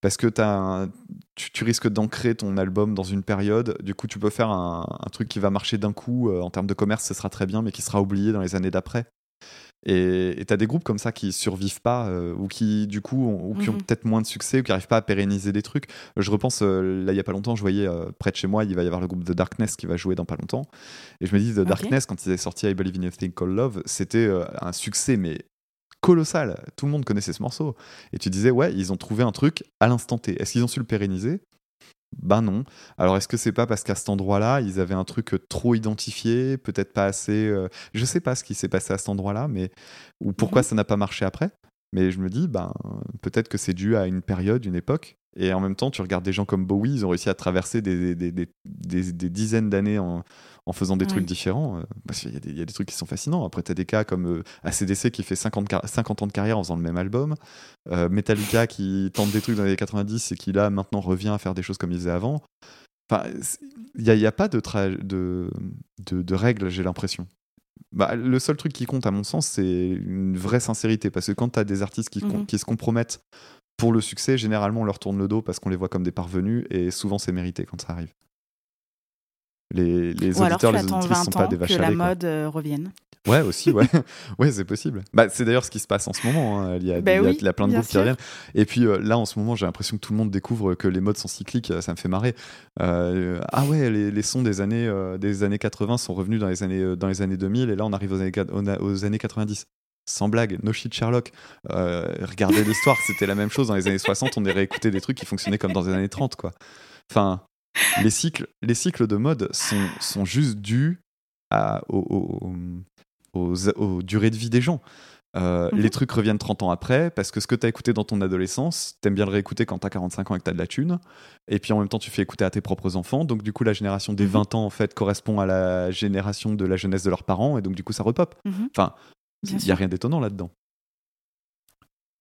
Parce que as tu, risques d'ancrer ton album dans une période. Du coup, tu peux faire un, un truc qui va marcher d'un coup en termes de commerce, ce sera très bien, mais qui sera oublié dans les années d'après. Et tu as des groupes comme ça qui survivent pas euh, ou qui du coup ont, ou qui ont mhm. peut-être moins de succès ou qui n'arrivent pas à pérenniser des trucs. Je repense euh, là il y a pas longtemps, je voyais euh, près de chez moi, il va y avoir le groupe The Darkness qui va jouer dans pas longtemps. Et je me dis The Darkness quand ils avaient sorti I Believe in a Thing Called Love, c'était un succès mais colossal. Tout le monde connaissait ce morceau. Et tu disais ouais, ils ont trouvé un truc à l'instant T. Est-ce qu'ils ont su le pérenniser? Ben non. Alors est-ce que c'est pas parce qu'à cet endroit-là, ils avaient un truc trop identifié, peut-être pas assez. Euh, je sais pas ce qui s'est passé à cet endroit-là, mais ou pourquoi mhm. ça n'a pas marché après? Mais je me dis, ben peut-être que c'est dû à une période, une époque. Et en même temps, tu regardes des gens comme Bowie, ils ont réussi à traverser des, des, des, des dizaines d'années en, en faisant des trucs différents. Euh, il y, a des trucs qui sont fascinants. Après, tu as des cas comme euh, ACDC qui fait 50, 50 ans de carrière en faisant le même album. Euh, Metallica qui tente des trucs dans les années 90 et qui là maintenant revient à faire des choses comme il faisait avant. Enfin, il n'y a, pas de, de, de, règles, j'ai l'impression. Bah, le seul truc qui compte, à mon sens, c'est une vraie sincérité. Parce que quand tu as des artistes qui, mhm. qui se compromettent pour le succès, généralement on leur tourne le dos parce qu'on les voit comme des parvenus et souvent c'est mérité quand ça arrive. Les, les auditeurs, les auditrices sont pas des vaches que la mode euh, revienne. Ouais, aussi, ouais, [laughs] [laughs] ouais c'est possible. Bah, c'est d'ailleurs ce qui se passe en ce moment. Hein. Il, y a, bah il, y a, plein de groupes qui reviennent. Et puis euh, là, en ce moment, j'ai l'impression que tout le monde découvre que les modes sont cycliques. Ça me fait marrer. Euh, ah ouais, les, les, sons des années, des années 80 sont revenus dans les années, dans les années 2000 et là, on arrive aux années, aux années 90 sans blague, no shit Sherlock. regardez l'histoire, c'était la même chose dans les années 60. On est réécouté des trucs qui fonctionnaient comme dans les années 30, quoi. Enfin, [laughs] les cycles, les cycles de mode sont, sont juste dus à, aux, aux, durées de vie des gens. Euh, mhm. Les trucs reviennent 30 ans après parce que ce que tu as écouté dans ton adolescence, t'aimes bien le réécouter quand t'as 45 ans et que t'as de la thune. Et puis en même temps, tu fais écouter à tes propres enfants. Donc du coup, la génération des 20 mhm. ans, en fait, correspond à la génération de la jeunesse de leurs parents. Et donc du coup, ça repop. Mhm. Enfin, il n'y a rien d'étonnant là-dedans.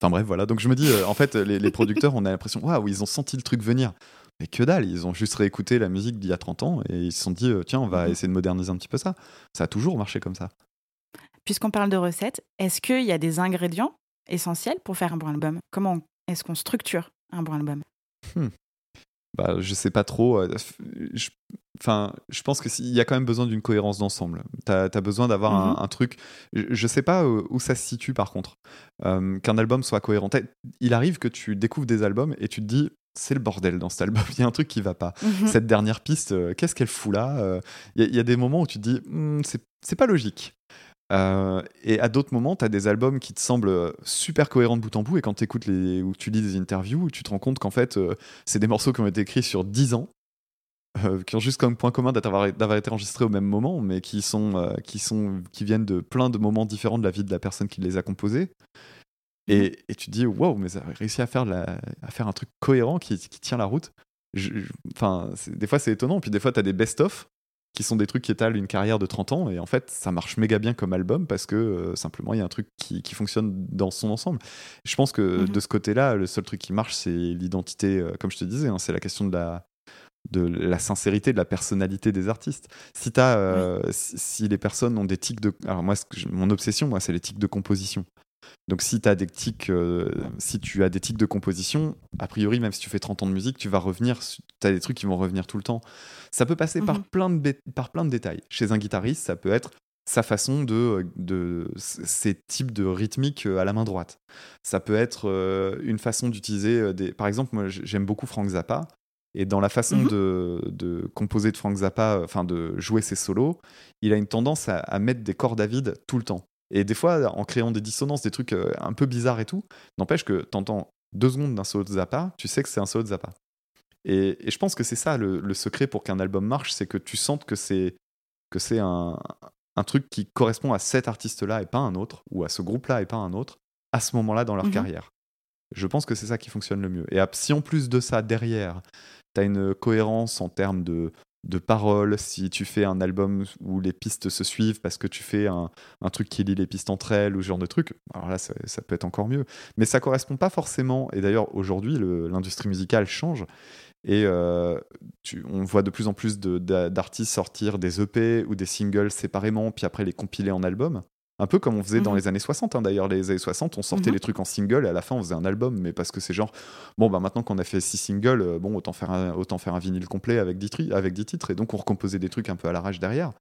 Enfin bref, voilà. Donc je me dis, euh, en fait, les, les producteurs, on a l'impression, waouh, ils ont senti le truc venir. Mais que dalle, ils ont juste réécouté la musique d'il y a 30 ans et ils se sont dit, euh, tiens, on va mhm. essayer de moderniser un petit peu ça. Ça a toujours marché comme ça. Puisqu'on parle de recettes, est-ce qu'il y a des ingrédients essentiels pour faire un bon album? Comment est-ce qu'on structure un bon album? Hmm. bah, Je sais pas trop. Euh, je... Enfin, je pense qu'il y a quand même besoin d'une cohérence d'ensemble. Tu as, besoin d'avoir un, mhm. truc. Je sais pas euh, où ça se situe par contre. Qu'un album soit cohérent. Il arrive que tu découvres des albums et tu te dis c'est le bordel dans cet album. Il y a un truc qui va pas. Mhm. Cette dernière piste, euh, qu'est-ce qu'elle fout là euh, Il y, a des moments où tu te dis, hmm, c'est pas logique. Euh, et à d'autres moments, tu as des albums qui te semblent super cohérents de bout en bout, et quand écoutes les, ou tu lis des interviews, tu te rends compte qu'en fait, c'est des morceaux qui ont été écrits sur 10 ans, qui ont juste comme point commun d'avoir été enregistrés au même moment, mais qui, sont, qui, sont, qui viennent de plein de moments différents de la vie de la personne qui les a composés. Et, et, tu te dis, waouh, mais ça a réussi à faire, la, à faire un truc cohérent qui, qui tient la route. Enfin, des fois, c'est étonnant. Puis des fois, tu as des best-of qui sont des trucs qui étalent une carrière de 30 ans. Et en fait, ça marche méga bien comme album parce que euh, simplement, il y a un truc qui, qui, fonctionne dans son ensemble. Je pense que mhm. de ce côté-là, le seul truc qui marche, c'est l'identité, euh, comme je te disais, hein, c'est la question de la, de la sincérité, de la personnalité des artistes. Si, as, euh, si, les personnes ont des tics de... Alors moi, mon obsession, moi, c'est les tics de composition. Donc si, as des tics, euh, si tu as des tics de composition, a priori, même si tu fais 30 ans de musique, tu vas revenir, tu as des trucs qui vont revenir tout le temps. Ça peut passer par, mhm. plein de par plein de détails. Chez un guitariste, ça peut être sa façon de, de ces types de rythmiques euh, à la main droite. Ça peut être euh, une façon d'utiliser des... Par exemple, moi j'aime beaucoup Frank Zappa, et dans la façon mhm. de, de, composer de Frank Zappa, enfin de jouer ses solos, il a une tendance à, à mettre des cordes à vide tout le temps. Et des fois, en créant des dissonances, des trucs euh, un peu bizarres et tout, n'empêche que t'entends deux secondes d'un solo de Zappa, tu sais que c'est un solo de Zappa. Et, je pense que c'est ça le, secret pour qu'un album marche, c'est que tu sentes que c'est que c'est un, un, truc qui correspond à cet artiste-là et pas un autre, ou à ce groupe-là et pas un autre, à ce moment-là dans leur mhm. carrière. Je pense que c'est ça qui fonctionne le mieux. Et si en plus de ça, derrière, tu as une cohérence en termes de, de paroles, si tu fais un album où les pistes se suivent parce que tu fais un, truc qui lit les pistes entre elles ou ce genre de truc, alors là, ça, peut être encore mieux. Mais ça correspond pas forcément. Et d'ailleurs, aujourd'hui, l'industrie musicale change. Et euh, on voit de plus en plus d'artistes sortir des EP ou des singles séparément, puis après les compiler en album. Un peu comme on faisait dans mhm. les années 60. Hein. D'ailleurs, les années 60, on sortait mhm. les trucs en single et à la fin, on faisait un album. Mais parce que c'est genre, bon, bah maintenant qu'on a fait six singles, euh, bon, autant faire un, autant faire un vinyle complet avec 10, avec 10 titres. Et donc, on recomposait des trucs un peu à l'arrache derrière.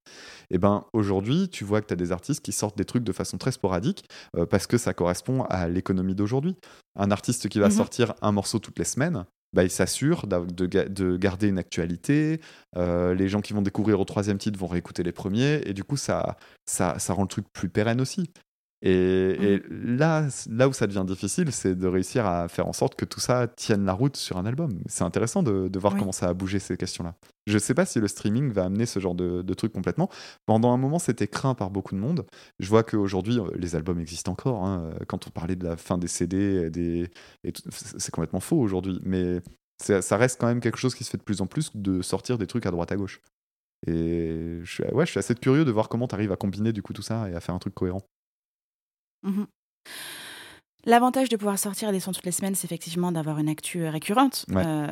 Et ben aujourd'hui, tu vois que tu as des artistes qui sortent des trucs de façon très sporadique euh, parce que ça correspond à l'économie d'aujourd'hui. Un artiste qui va mhm. sortir un morceau toutes les semaines, bah, il s'assure de, garder une actualité. Euh, les gens qui vont découvrir au troisième titre vont réécouter les premiers. Et du coup, ça, ça, ça rend le truc plus pérenne aussi. Et, mmh. là, là où ça devient difficile, c'est de réussir à faire en sorte que tout ça tienne la route sur un album. C'est intéressant de, voir comment ça a bougé ces questions-là. Je ne sais pas si le streaming va amener ce genre de, truc complètement. Pendant un moment, c'était craint par beaucoup de monde. Je vois qu'aujourd'hui, euh, les albums existent encore. Hein. Quand on parlait de la fin des CD, des... c'est complètement faux aujourd'hui. Mais ça reste quand même quelque chose qui se fait de plus en plus de sortir des trucs à droite à gauche. Et je suis, ouais, je suis assez curieux de voir comment tu arrives à combiner du coup tout ça et à faire un truc cohérent. Mmh L'avantage de pouvoir sortir des sons toutes les semaines, c'est effectivement d'avoir une actu euh, récurrente. Euh,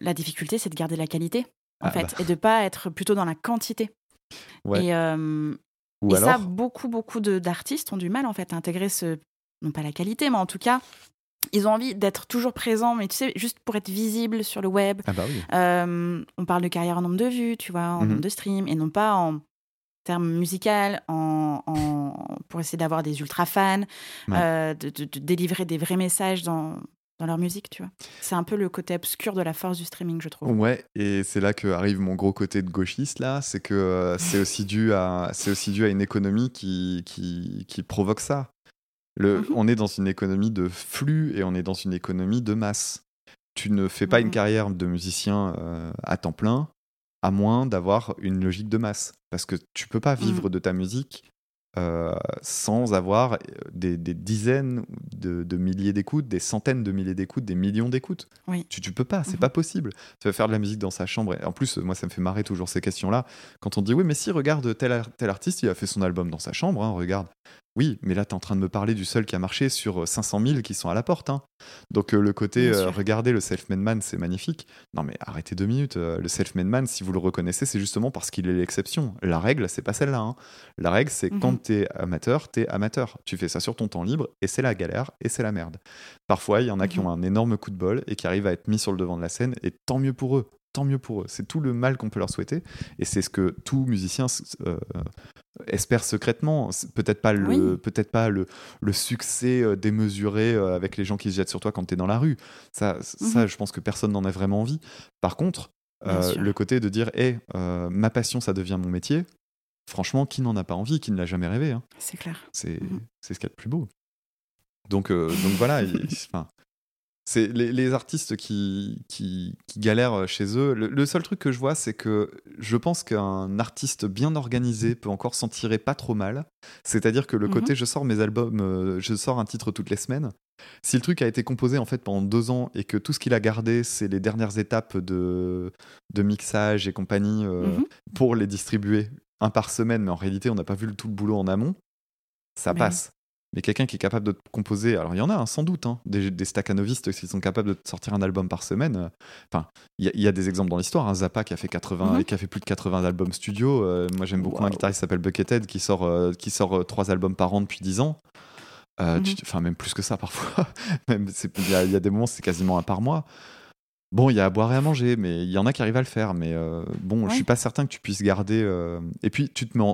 la difficulté, c'est de garder la qualité, en ah fait, bah. et de pas être plutôt dans la quantité. Et, et ça, beaucoup, beaucoup d'artistes ont du mal, en fait, à intégrer ce, non pas la qualité, mais en tout cas, ils ont envie d'être toujours présents, mais tu sais, juste pour être visible sur le web. Ah bah on parle de carrière en nombre de vues, tu vois, en mmh nombre de streams, et non pas en termes musical, en, pour essayer d'avoir des ultra fans, euh, de, délivrer des vrais messages dans, dans leur musique, tu vois. C'est un peu le côté obscur de la force du streaming, je trouve. Ouais, et c'est là que arrive mon gros côté de gauchiste là, c'est que euh, c'est [laughs] aussi dû à aussi dû à une économie qui qui, qui provoque ça. Le, mhm. On est dans une économie de flux et on est dans une économie de masse. Tu ne fais pas une carrière de musicien euh, à temps plein à moins d'avoir une logique de masse. Parce que tu peux pas vivre mmh. de ta musique euh, sans avoir euh, des, dizaines de, milliers d'écoutes, des centaines de milliers d'écoutes, des millions d'écoutes. Tu, tu peux pas, c'est mmh pas possible. Tu vas faire de la musique dans sa chambre. Et en plus, moi, ça me fait marrer toujours ces questions-là. Quand on dit, oui, mais si, regarde, tel, tel artiste, il a fait son album dans sa chambre, hein, regarde. Oui, mais là, tu es en train de me parler du seul qui a marché sur 500 euh, 000 qui sont à la porte. Hein. Donc, euh, le côté, euh, regardez, le self-made man, c'est magnifique. Non, mais arrêtez deux minutes. le self-made man, si vous le reconnaissez, c'est justement parce qu'il est l'exception. La règle, c'est pas celle-là. Hein. La règle, c'est quand mhm. tu es amateur, tu es amateur. Tu fais ça sur ton temps libre et c'est la galère et c'est la merde. Parfois, il y en a qui mhm. ont un énorme coup de bol et qui arrivent à être mis sur le devant de la scène et tant mieux pour eux tant mieux pour eux. C'est tout le mal qu'on peut leur souhaiter. Et c'est ce que tout musicien euh, espère secrètement. Peut-être pas, le, peut-être pas le, le succès euh, démesuré euh, avec les gens qui se jettent sur toi quand tu es dans la rue. Ça, ça, mhm. je pense que personne n'en a vraiment envie. Par contre, le côté de dire hé, ma passion, ça devient mon métier. Franchement, qui n'en a pas envie, qui ne l'a jamais rêvé hein. C'est clair. C'est mhm. ce qu'il y a de plus beau. Donc, donc voilà, c'est les, artistes qui, qui, galèrent chez eux. Le, seul truc que je vois, c'est que je pense qu'un artiste bien organisé peut encore s'en tirer pas trop mal. C'est-à-dire que le mhm. côté je sors mes albums, euh, je sors un titre toutes les semaines. Si le truc a été composé en fait pendant deux ans et que tout ce qu'il a gardé, c'est les dernières étapes de, de mixage et compagnie euh, mhm. pour les distribuer un par semaine, mais en réalité on n'a pas vu tout le boulot en amont, ça passe. Mais quelqu'un qui est capable de composer, alors il y en a hein, sans doute, hein, des, des staccanovistes qui sont capables de sortir un album par semaine. Euh, enfin, il y, a des exemples dans l'histoire. Hein, Zappa qui a fait 80, mhm. qui a fait plus de 80 albums studio. Euh, moi j'aime beaucoup un guitariste qui s'appelle Buckethead qui sort, euh, qui sort trois albums par an depuis 10 ans. Mhm. Enfin, même plus que ça [laughs] parfois. Il y, a des moments, c'est quasiment un par mois. Bon, il y a à boire et à manger, mais il y en a qui arrivent à le faire. Mais bon, je suis pas certain que tu puisses garder. Et puis, tu te mets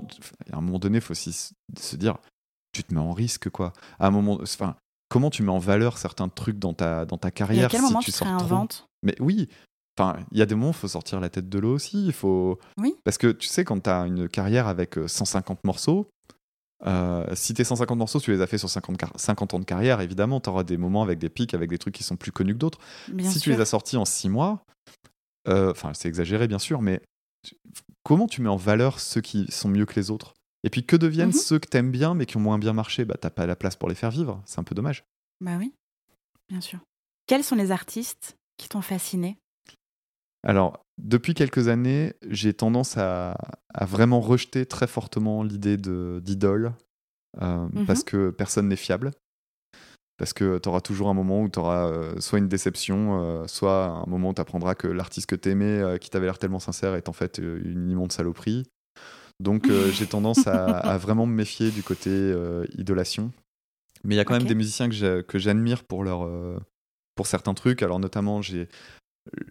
à un moment donné, il faut aussi se dire tu te mets en risque, quoi. À un moment, enfin, comment tu mets en valeur certains trucs dans ta, dans ta carrière à quel moment tu, sors trop Mais oui, enfin, il y a des moments, il faut sortir la tête de l'eau aussi. Il faut. Oui. Parce que tu sais, quand tu as une carrière avec 150 euh, morceaux, euh, si tes 150 morceaux, tu les as fait sur 50, 50 ans de carrière, évidemment, tu auras des moments avec des pics, avec des trucs qui sont plus connus que d'autres. Si tu les as sortis en 6 mois, Enfin, c'est exagéré, bien sûr, mais comment tu mets en valeur ceux qui sont mieux que les autres? Et puis, que deviennent mhm. ceux que t'aimes bien, mais qui ont moins bien marché? Bah, t'as pas la place pour les faire vivre. C'est un peu dommage. Bah oui, bien sûr. Quels sont les artistes qui t'ont fasciné? Alors, depuis quelques années, j'ai tendance à, vraiment rejeter très fortement l'idée d'idole, euh, mhm. parce que personne n'est fiable. Parce que tu auras toujours un moment où tu auras euh, soit une déception, euh, soit un moment où tu apprendras que l'artiste que tu aimais, qui t'avait l'air tellement sincère, est en fait une immonde saloperie. Donc j'ai tendance à, vraiment me méfier du côté idolation. Mais il y a quand même des musiciens que j'admire pour, leur, pour certains trucs. Alors notamment, j'ai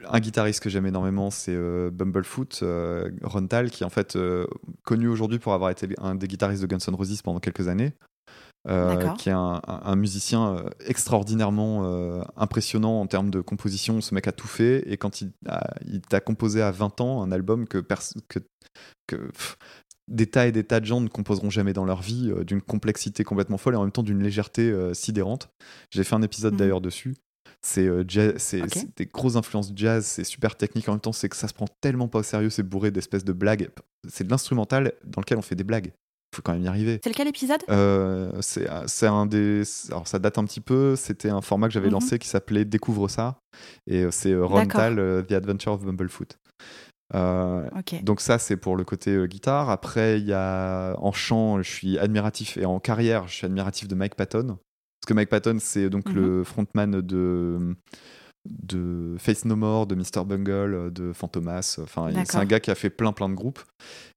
un guitariste que j'aime énormément, c'est euh, Bumblefoot, euh, Rontal, qui est en fait euh, connu aujourd'hui pour avoir été un des guitaristes de Guns N' Roses pendant quelques années. Qui est un, musicien extraordinairement impressionnant en termes de composition. Ce mec a tout fait et quand il, t'a composé à 20 ans un album que, que, que des tas et des tas de gens ne composeront jamais dans leur vie, d'une complexité complètement folle et en même temps d'une légèreté sidérante. J'ai fait un épisode mhm. d'ailleurs dessus. C'est euh, c'est des grosses influences jazz, c'est super technique en même temps, c'est que ça se prend tellement pas au sérieux, c'est bourré d'espèces de blagues. C'est de l'instrumental dans lequel on fait des blagues. Faut quand même y arriver. C'est lequel épisode? Euh, C'est un des. Alors ça date un petit peu. C'était un format que j'avais mhm. lancé qui s'appelait Découvre ça. Et euh, c'est Ron Tal, The Adventure of Bumblefoot. Donc ça c'est pour le côté guitare. Après il y a en chant, je suis admiratif et en carrière, je suis admiratif de Mike Patton que Mike Patton, c'est donc le mhm. frontman de de Face No More, de Mr. Bungle, de Fantomas. Enfin, c'est un gars qui a fait plein plein de groupes.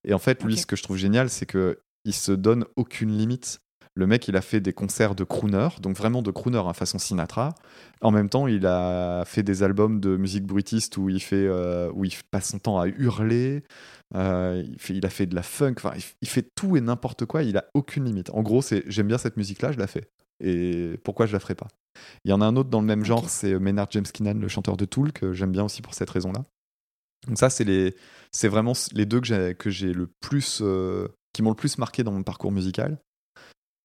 Et en fait, lui, ce que je trouve génial, c'est que il se donne aucune limite. Le mec, il a fait des concerts de crooner, donc vraiment de crooner, à façon Sinatra. En même temps, il a fait des albums de musique bruitiste où il fait, euh, où il passe son temps à hurler. Euh, il, fait, il, a fait de la funk. Enfin, il, il fait tout et n'importe quoi. Il a aucune limite. En gros, c'est j'aime bien cette musique-là, je la fais et pourquoi je la ferais pas? Il y en a un autre dans le même genre, c'est Maynard James Keenan, le chanteur de Tool, que j'aime bien aussi pour cette raison-là. Donc ça, c'est les, c'est vraiment les deux que j'ai, que j'ai le plus, euh, qui m'ont le plus marqué dans mon parcours musical.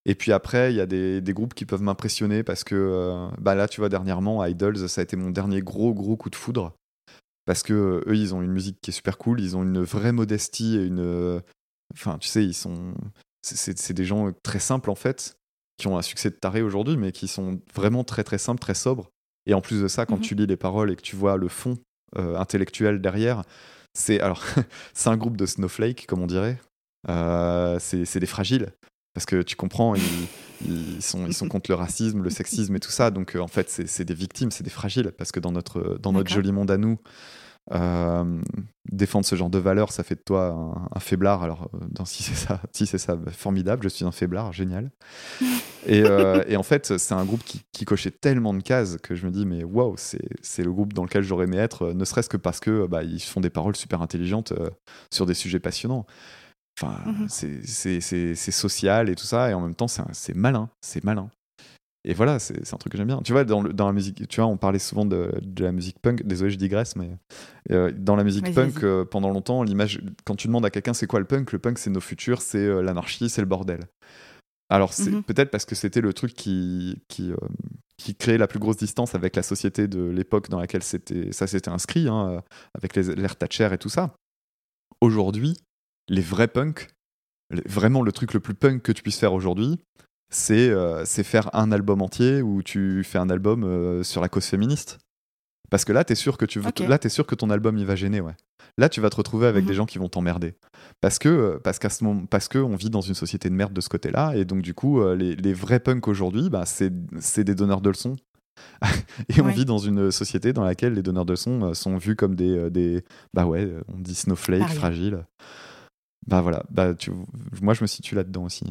Et puis après, il y a des, des, groupes qui peuvent m'impressionner parce que, euh, bah là, tu vois, dernièrement, Idols, ça a été mon dernier gros, gros coup de foudre. Parce que eux, ils ont une musique qui est super cool, ils ont une vraie modestie et une. Enfin, tu sais, ils sont. C'est, c'est des gens très simples en fait, qui ont un succès de taré aujourd'hui, mais qui sont vraiment très très simples, très sobres. Et en plus de ça, quand mhm. tu lis les paroles et que tu vois le fond euh, intellectuel derrière, c'est alors [laughs] c'est un groupe de snowflakes, comme on dirait. Euh, c'est des fragiles parce que tu comprends, ils, sont, ils sont contre le racisme, le sexisme et tout ça. Donc euh, en fait, c'est des victimes, c'est des fragiles parce que dans notre dans notre joli monde à nous, euh, défendre ce genre de valeurs, ça fait de toi un, faiblard. Alors, euh, si c'est ça, si c'est ça, formidable. Je suis un faiblard, génial. Euh, [laughs] et, en fait, c'est un groupe qui, cochait tellement de cases que je me dis, mais waouh, c'est le groupe dans lequel j'aurais aimé être, ne serait-ce que parce que bah, ils font des paroles super intelligentes sur des sujets passionnants. Enfin, mhm. c'est social et tout ça, et en même temps, c'est malin, c'est malin. Et voilà, c'est un truc que j'aime bien. Tu vois, dans, dans, la musique, tu vois, on parlait souvent de, de, la musique punk. Désolé, je digresse, mais euh, dans la musique punk, euh, pendant longtemps, l'image, quand tu demandes à quelqu'un c'est quoi le punk, le punk c'est nos futurs, c'est euh, l'anarchie, c'est le bordel. Alors, c'est mhm. peut-être parce que c'était le truc qui, qui, qui créait la plus grosse distance avec la société de l'époque dans laquelle ça s'était inscrit, hein, avec l'ère Thatcher et tout ça. Aujourd'hui, les vrais punks, vraiment le truc le plus punk que tu puisses faire aujourd'hui, euh, c'est faire un album entier où tu fais un album euh, sur la cause féministe. Parce que là, t'es sûr que tu veux, là, es sûr que ton album il va gêner, ouais. Là, tu vas te retrouver avec mhm. des gens qui vont t'emmerder. Parce que, euh, parce qu'à ce moment, parce que on vit dans une société de merde de ce côté-là, et donc du coup, les, vrais punks aujourd'hui, bah, c'est des donneurs de leçons. [laughs] et on vit dans une société dans laquelle les donneurs de leçons sont vus comme des, des bah ouais, on dit snowflake, fragile. Bah voilà, bah tu, moi je me situe là-dedans aussi.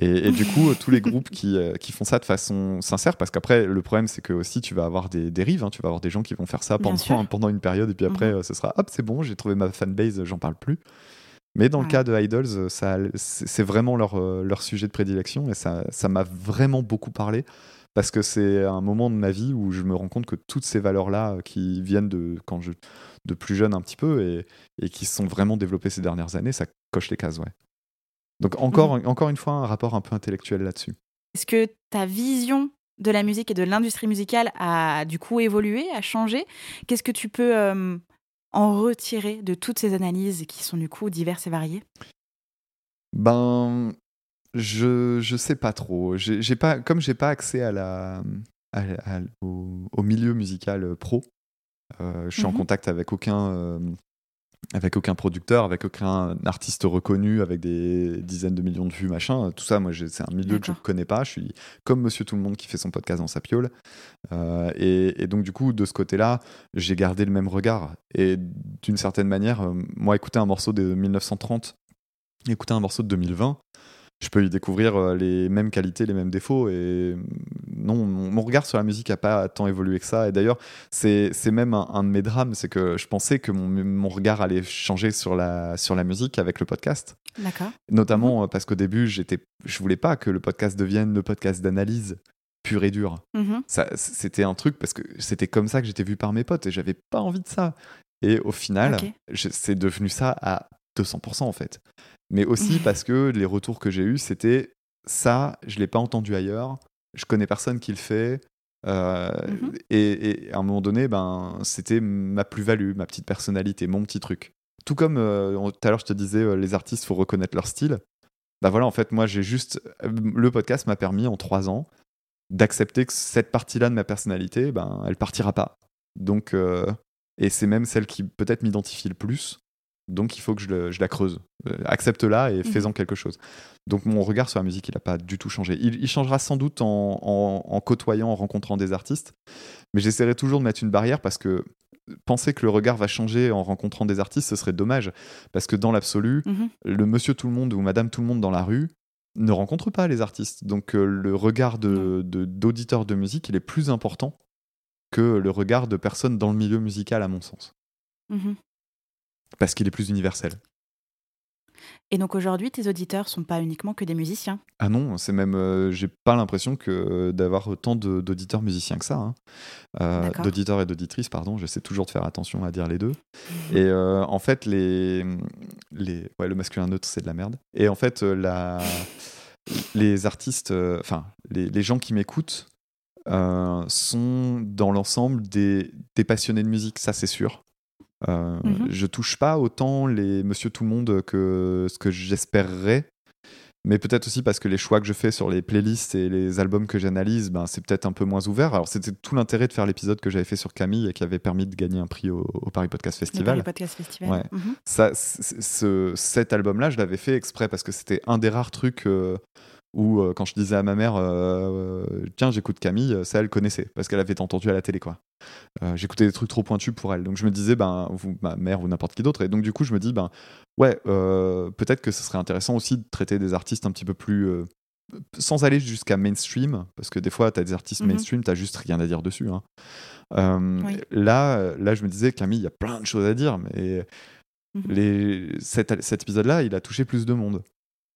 Et, du coup, tous les [laughs] groupes qui, euh, qui, font ça de façon sincère, parce qu'après, le problème, c'est que aussi, tu vas avoir des dérives, hein, tu vas avoir des gens qui vont faire ça pendant, pendant une période, et puis après, mhm. euh, ce sera hop, c'est bon, j'ai trouvé ma fanbase, j'en parle plus. Mais dans le cas de Idols, euh, ça, c'est vraiment leur, leur sujet de prédilection, et ça, ça m'a vraiment beaucoup parlé, parce que c'est un moment de ma vie où je me rends compte que toutes ces valeurs-là, qui viennent de quand je de plus jeune un petit peu, et, et qui se sont vraiment développées ces dernières années, ça coche les cases, ouais. Donc encore, mhm. encore une fois, un rapport un peu intellectuel là-dessus. Est-ce que ta vision de la musique et de l'industrie musicale a du coup évolué, a changé? Qu'est-ce que tu peux euh, en retirer de toutes ces analyses qui sont du coup diverses et variées? Ben, je je sais pas trop. J'ai pas comme j'ai pas accès à la au, milieu musical pro. Euh, je suis en mmh contact avec aucun euh, avec aucun producteur, avec aucun artiste reconnu, avec des dizaines de millions de vues, machin. Tout ça, moi, c'est un milieu que je ne connais pas. Je suis comme Monsieur Tout le Monde qui fait son podcast dans sa piole. Euh, et, donc, du coup, de ce côté-là, j'ai gardé le même regard. Et d'une certaine manière, euh, moi, écouter un morceau de 1930, écouter un morceau de 2020, je peux y découvrir euh, les mêmes qualités, les mêmes défauts. Et non, mon, regard sur la musique n'a pas tant évolué que ça. Et d'ailleurs, c'est même un, de mes drames, c'est que je pensais que mon, mon, regard allait changer sur la, sur la musique avec le podcast. D'accord. Notamment mhm. parce qu'au début, j'étais, je voulais pas que le podcast devienne le podcast d'analyse pur et dur. Mhm. Ça, c'était un truc parce que c'était comme ça que j'étais vu par mes potes et j'avais pas envie de ça. Et au final, c'est devenu ça à 200% en fait mais aussi parce que les retours que j'ai eus, c'était ça, je l'ai pas entendu ailleurs, je connais personne qui le fait. Euh, mmh et, à un moment donné, ben, c'était ma plus-value, ma petite personnalité, mon petit truc. Tout comme euh, tout à l'heure, je te disais, euh, les artistes, faut reconnaître leur style. Bah voilà, en fait, moi, j'ai juste. Le podcast m'a permis en trois ans d'accepter que cette partie-là de ma personnalité, ben, elle partira pas. Donc, et c'est même celle qui peut-être m'identifie le plus. Donc il faut que je, la creuse. Euh, accepte-la et mhm. fais-en quelque chose. Donc mon regard sur la musique, il n'a pas du tout changé. Il, changera sans doute en, côtoyant, en rencontrant des artistes. Mais j'essaierai toujours de mettre une barrière parce que penser que le regard va changer en rencontrant des artistes, ce serait dommage. Parce que dans l'absolu, mhm. le monsieur tout le monde ou madame tout le monde dans la rue ne rencontre pas les artistes. Donc euh, le regard d'auditeur de, de, musique, il est plus important que le regard de personnes dans le milieu musical, à mon sens. Mhm parce qu'il est plus universel. Et donc aujourd'hui, tes auditeurs sont pas uniquement que des musiciens Ah non, c'est même, euh, j'ai pas l'impression que euh, d'avoir autant d'auditeurs musiciens que ça. Hein. Euh, d'auditeurs et d'auditrices, pardon, j'essaie toujours de faire attention à dire les deux. et en fait, les, les, ouais, le masculin neutre, c'est de la merde. Et en fait, la, les artistes, enfin, les, les, gens qui m'écoutent sont dans l'ensemble des, des passionnés de musique, ça c'est sûr. Euh, mhm. Je touche pas autant les Monsieur Tout le Monde que ce que j'espérerais. Mais peut-être aussi parce que les choix que je fais sur les playlists et les albums que j'analyse, ben, c'est peut-être un peu moins ouvert. Alors c'était tout l'intérêt de faire l'épisode que j'avais fait sur Camille et qui avait permis de gagner un prix au, Paris Podcast Festival. Le Paris Podcast Festival. Mhm. Ça, cet album-là, je l'avais fait exprès parce que c'était un des rares trucs euh, où euh, quand je disais à ma mère euh, tiens j'écoute Camille ça elle connaissait parce qu'elle avait entendu à la télé quoi euh, j'écoutais des trucs trop pointus pour elle donc je me disais ben vous, ma mère ou n'importe qui d'autre et donc du coup je me dis ben ouais peut-être que ce serait intéressant aussi de traiter des artistes un petit peu plus sans aller jusqu'à mainstream parce que des fois tu as des artistes mhm. mainstream tu juste rien à dire dessus hein. là là je me disais Camille il y a plein de choses à dire mais mhm. les, cet, cet épisode là il a touché plus de monde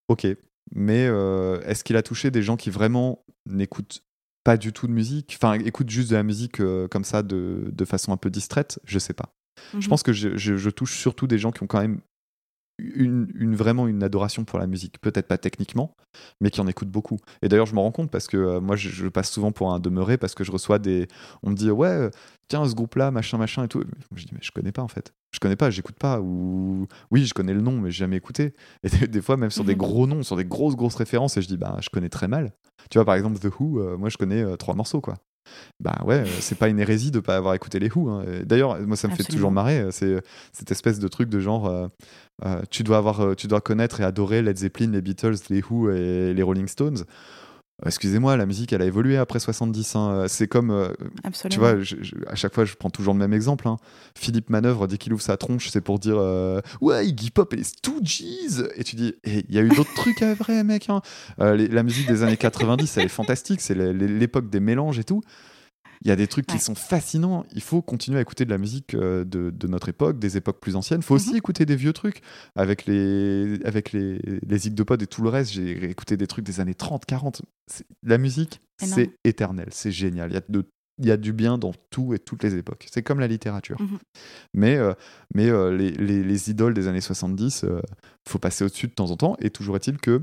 ok mais euh, est-ce qu'il a touché des gens qui vraiment n'écoutent pas du tout de musique, enfin écoutent juste de la musique euh, comme ça de, de, façon un peu distraite? Je sais pas. Je mhm. pense que je, je, touche surtout des gens qui ont quand même une, vraiment une adoration pour la musique. Peut-être pas techniquement, mais qui en écoutent beaucoup. Et d'ailleurs, je m'en rends compte parce que euh, moi, je, passe souvent pour un demeuré parce que je reçois des. On me dit, ouais, tiens, ce groupe-là, machin, machin et tout. Je dis, mais je connais pas en fait. Je connais pas, j'écoute pas. Ou oui, je connais le nom, mais j'ai jamais écouté. [laughs] Et des, fois, même sur des mhm. gros noms, sur des grosses, grosses références, et je dis, bah, je connais très mal. Tu vois, par exemple, The Who, euh, moi, je connais trois morceaux, quoi bah ouais, euh, c'est pas une hérésie de pas avoir écouté les Who. Hein. D'ailleurs, moi ça me fait toujours marrer, euh, c'est euh, cette espèce de truc de genre, tu dois avoir, tu dois connaître et adorer Led Zeppelin, les Beatles, les Who et les Rolling Stones. Excusez-moi, la musique, elle a évolué après 70. Hein. C'est comme, tu vois, à chaque fois, je prends toujours le même exemple. Hein. Philippe Manœuvre, dès qu'il ouvre sa tronche, c'est pour dire ouais, Iggy Pop et les Stooges. Et tu dis, il y a eu d'autres [laughs] trucs après, mec. la musique des années 90, elle est fantastique. C'est l'époque des mélanges et tout. Il y a des trucs qui sont fascinants. Il faut continuer à écouter de la musique euh, de, de notre époque, des époques plus anciennes. Il faut aussi mhm. écouter des vieux trucs. Avec les, avec les, les de Pod et tout le reste, j'ai écouté des trucs des années 30, 40. La musique, c'est éternel. C'est génial. Il y a de il y a du bien dans tout et toutes les époques. C'est comme la littérature. Mhm. Mais, euh, mais euh, les, les, les, idoles des années 70, il faut passer au-dessus de temps en temps. Et toujours est-il que,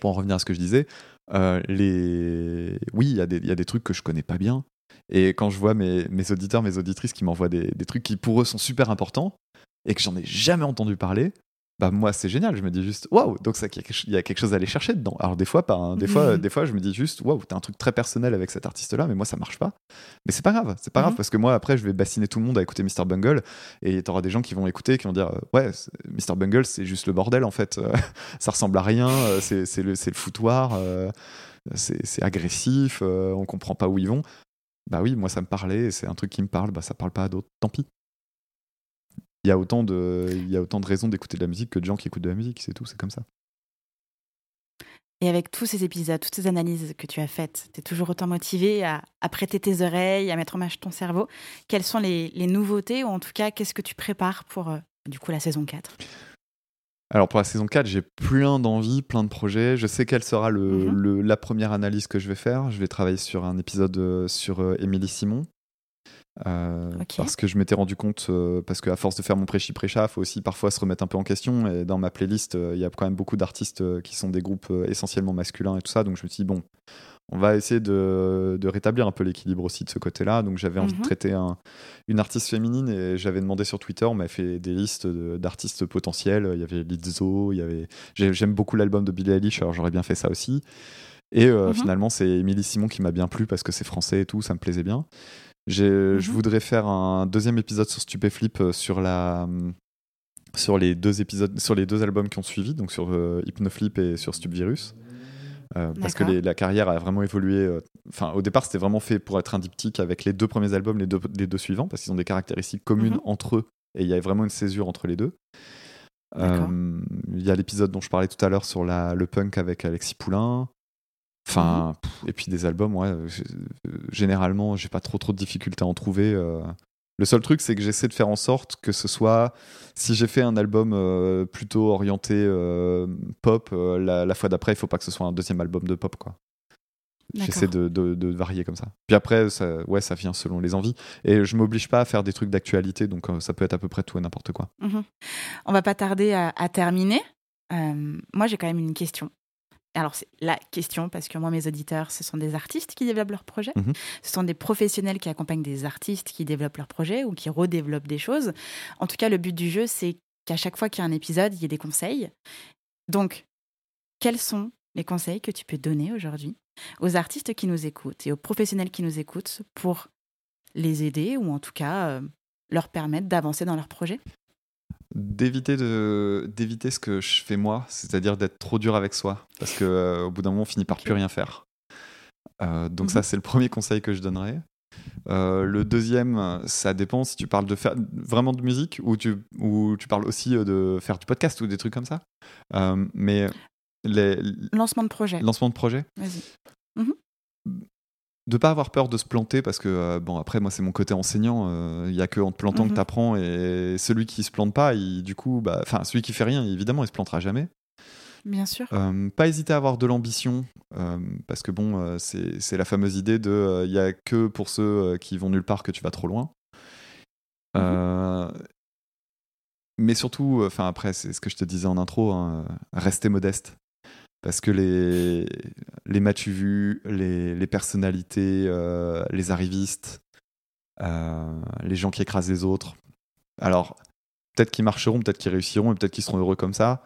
pour en revenir à ce que je disais, les... oui, il y, y, a des trucs que je connais pas bien, Et quand je vois mes, mes auditeurs, mes auditrices qui m'envoient des, des, trucs qui pour eux sont super importants et que j'en ai jamais entendu parler, bah moi c'est génial. Je me dis juste waouh, donc il y a quelque chose à aller chercher dedans. Alors des fois, pas, hein. des fois, des fois, je me dis juste waouh, t'as un truc très personnel avec cet artiste-là, mais moi ça marche pas. Mais c'est pas grave, c'est pas grave mhm. parce que moi après je vais bassiner tout le monde à écouter Mr Bungle et t'auras des gens qui vont écouter qui vont dire ouais, Mr Bungle c'est juste le bordel en fait, [laughs] ça ressemble à rien, euh, c'est le, le foutoir, euh, c'est agressif, euh, on comprend pas où ils vont. Bah oui, moi ça me parlait, c'est un truc qui me parle, bah ça parle pas à d'autres, tant pis il y a autant de, il y a autant de raisons d'écouter de la musique que de gens qui écoutent de la musique, c'est tout, c'est comme ça. Et avec tous ces épisodes, toutes ces analyses que tu as faites, tu es toujours autant motivé à, prêter tes oreilles, à mettre en marche ton cerveau. Quelles sont les, nouveautés, ou en tout cas, qu'est-ce que tu prépares pour, euh, du coup, la saison 4 alors pour la saison 4, j'ai plein d'envies, plein de projets. Je sais quelle sera le, mhm. la première analyse que je vais faire. Je vais travailler sur un épisode euh, sur euh, Émilie Simon, euh, parce que je m'étais rendu compte, euh, parce qu'à force de faire mon pré-chi pré-chat, il faut aussi parfois se remettre un peu en question. Et dans ma playlist, euh, il y a quand même beaucoup d'artistes qui sont des groupes essentiellement masculins et tout ça. Donc je me suis dit, bon, on va essayer de, de rétablir un peu l'équilibre aussi de ce côté-là. Donc j'avais envie de mhm. traiter un, une artiste féminine et j'avais demandé sur Twitter, on m'a fait des listes d'artistes potentiels. Il y avait Lizzo, il y avait. J'aime beaucoup l'album de Billie Eilish, alors j'aurais bien fait ça aussi. Et mhm. finalement, c'est Émilie Simon qui m'a bien plu parce que c'est français et tout, ça me plaisait bien. Je mhm. voudrais faire un deuxième épisode sur Stupéflip euh, sur la sur les deux épisodes sur les deux albums qui ont suivi, donc sur euh, Hypnoflip et sur Stupvirus. Euh, parce que la carrière a vraiment évolué. Enfin, au départ, c'était vraiment fait pour être un diptyque avec les deux premiers albums, les deux, les deux suivants, parce qu'ils ont des caractéristiques communes mhm. entre eux et il y a vraiment une césure entre les deux. Il y a l'épisode dont je parlais tout à l'heure sur la, le punk avec Alexis Poulain. Enfin, mhm. et puis des albums, ouais, euh, généralement, j'ai pas trop trop de difficultés à en trouver. Euh. Le seul truc, c'est que j'essaie de faire en sorte que ce soit, si j'ai fait un album euh, plutôt orienté pop, la, fois d'après, il faut pas que ce soit un deuxième album de pop, quoi. J'essaie de, de, varier comme ça. Puis après, ça, ouais, ça vient selon les envies. Et je m'oblige pas à faire des trucs d'actualité, donc ça peut être à peu près tout et n'importe quoi. Mhm. On va pas tarder à, à terminer. moi, j'ai quand même une question alors c'est la question, parce que moi, mes auditeurs, ce sont des artistes qui développent leurs projets, mhm. ce sont des professionnels qui accompagnent des artistes qui développent leurs projets ou qui redéveloppent des choses. En tout cas, le but du jeu, c'est qu'à chaque fois qu'il y a un épisode, il y ait des conseils. Donc, quels sont les conseils que tu peux donner aujourd'hui aux artistes qui nous écoutent et aux professionnels qui nous écoutent pour les aider ou en tout cas euh, leur permettre d'avancer dans leur projet? D'éviter de d'éviter ce que je fais moi, c'est-à-dire d'être trop dur avec soi, parce que euh, au bout d'un moment on finit par plus rien faire. Euh, donc ça mhm. c'est le premier conseil que je donnerais. Euh, le deuxième, ça dépend si tu parles de faire vraiment de musique ou tu, ou tu parles aussi de faire du podcast ou des trucs comme ça. mais les lancement de projet. Lancement de projet. Vas-y. Mhm de pas avoir peur de se planter parce que euh, bon après moi c'est mon côté enseignant il euh, y a que en te plantant que mhm. tu apprends et celui qui se plante pas il, du coup bah enfin celui qui fait rien évidemment il se plantera jamais bien sûr euh, pas hésiter à avoir de l'ambition parce que bon c'est la fameuse idée de il y a que pour ceux qui vont nulle part que tu vas trop loin mhm. mais surtout enfin après c'est ce que je te disais en intro hein, rester modeste parce que les, les matchs vus, les, les personnalités, euh, les arrivistes, euh, les gens qui écrasent les autres, alors peut-être qu'ils marcheront, peut-être qu'ils réussiront et peut-être qu'ils seront heureux comme ça.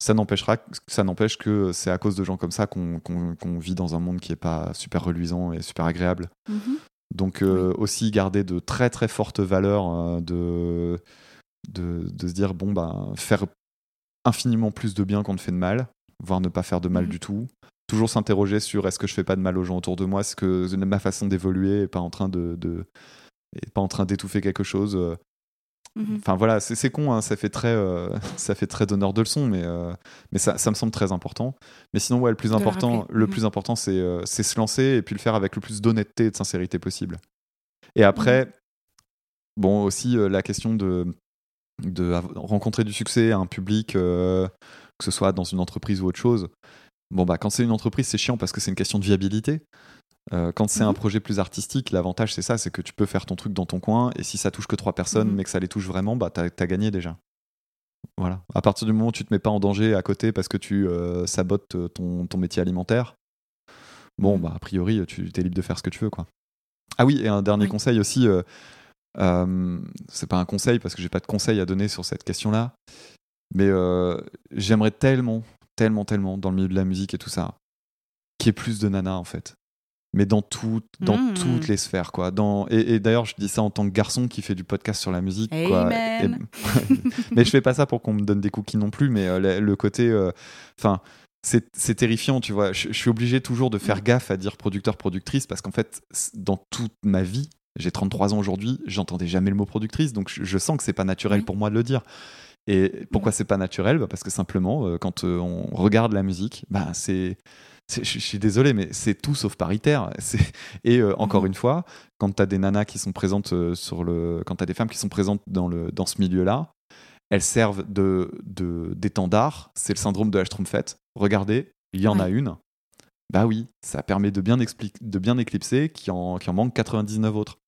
Ça n'empêchera, ça n'empêche que c'est à cause de gens comme ça qu'on vit dans un monde qui n'est pas super reluisant et super agréable. Mm-hmm. Donc euh, aussi garder de très très fortes valeurs de, de, de, se dire bon ben faire infiniment plus de bien qu'on ne fait de mal voire ne pas faire de mal mhm. du tout. Toujours s'interroger sur est-ce que je fais pas de mal aux gens autour de moi, est-ce que ma façon d'évoluer n'est pas en train de, pas en train d'étouffer quelque chose? Euh. Mhm. Enfin voilà, c'est con, hein, ça fait très, euh, [laughs] ça fait très donneur de leçons, mais, euh, mais ça, ça, me semble très important. Mais sinon, ouais, le plus important, le mhm. plus important, c'est c'est se lancer et puis le faire avec le plus d'honnêteté et de sincérité possible. Et après, bon, aussi la question de, de rencontrer du succès, un public, que ce soit dans une entreprise ou autre chose. Bon, bah, quand c'est une entreprise, c'est chiant parce que c'est une question de viabilité. Euh, quand c'est un mhm. projet plus artistique, l'avantage c'est ça, c'est que tu peux faire ton truc dans ton coin et si ça touche que trois personnes mhm. mais que ça les touche vraiment, bah t'as as gagné déjà. Voilà. À partir du moment où tu te mets pas en danger à côté parce que tu euh, sabotes ton, ton, métier alimentaire, bon bah a priori tu es libre de faire ce que tu veux quoi. Ah oui, et un dernier conseil aussi. c'est pas un conseil parce que j'ai pas de conseil à donner sur cette question-là. Mais j'aimerais tellement, tellement, tellement dans le milieu de la musique et tout ça, qu'il y ait plus de nanas en fait mais dans, tout, dans mmh. toutes les sphères. Quoi. Dans, et, d'ailleurs, je dis ça en tant que garçon qui fait du podcast sur la musique. Quoi. [laughs] mais je fais pas ça pour qu'on me donne des cookies non plus, mais euh, le, côté. Euh, enfin. c'est terrifiant, tu vois. Je, suis obligé toujours de faire mmh. gaffe à dire producteur, productrice, parce qu'en fait, dans toute ma vie, j'ai 33 ans aujourd'hui, j'entendais jamais le mot productrice, donc je, sens que c'est pas naturel pour moi de le dire. Et pourquoi mmh. c'est pas naturel? Bah Parce que simplement, euh, quand on regarde la musique, bah, c'est je, suis désolé, mais c'est tout sauf paritaire. [laughs] Et euh, encore mhm. une fois, quand tu as des nanas qui sont présentes euh, sur le. Quand tu as des femmes qui sont présentes dans, le, dans ce milieu-là, elles servent de, d'étendard. C'est le syndrome de la Schtroumpfette. Regardez, il y en a une. Bah oui, ça permet de bien, de bien éclipser qui en, qui en manque 99 autres.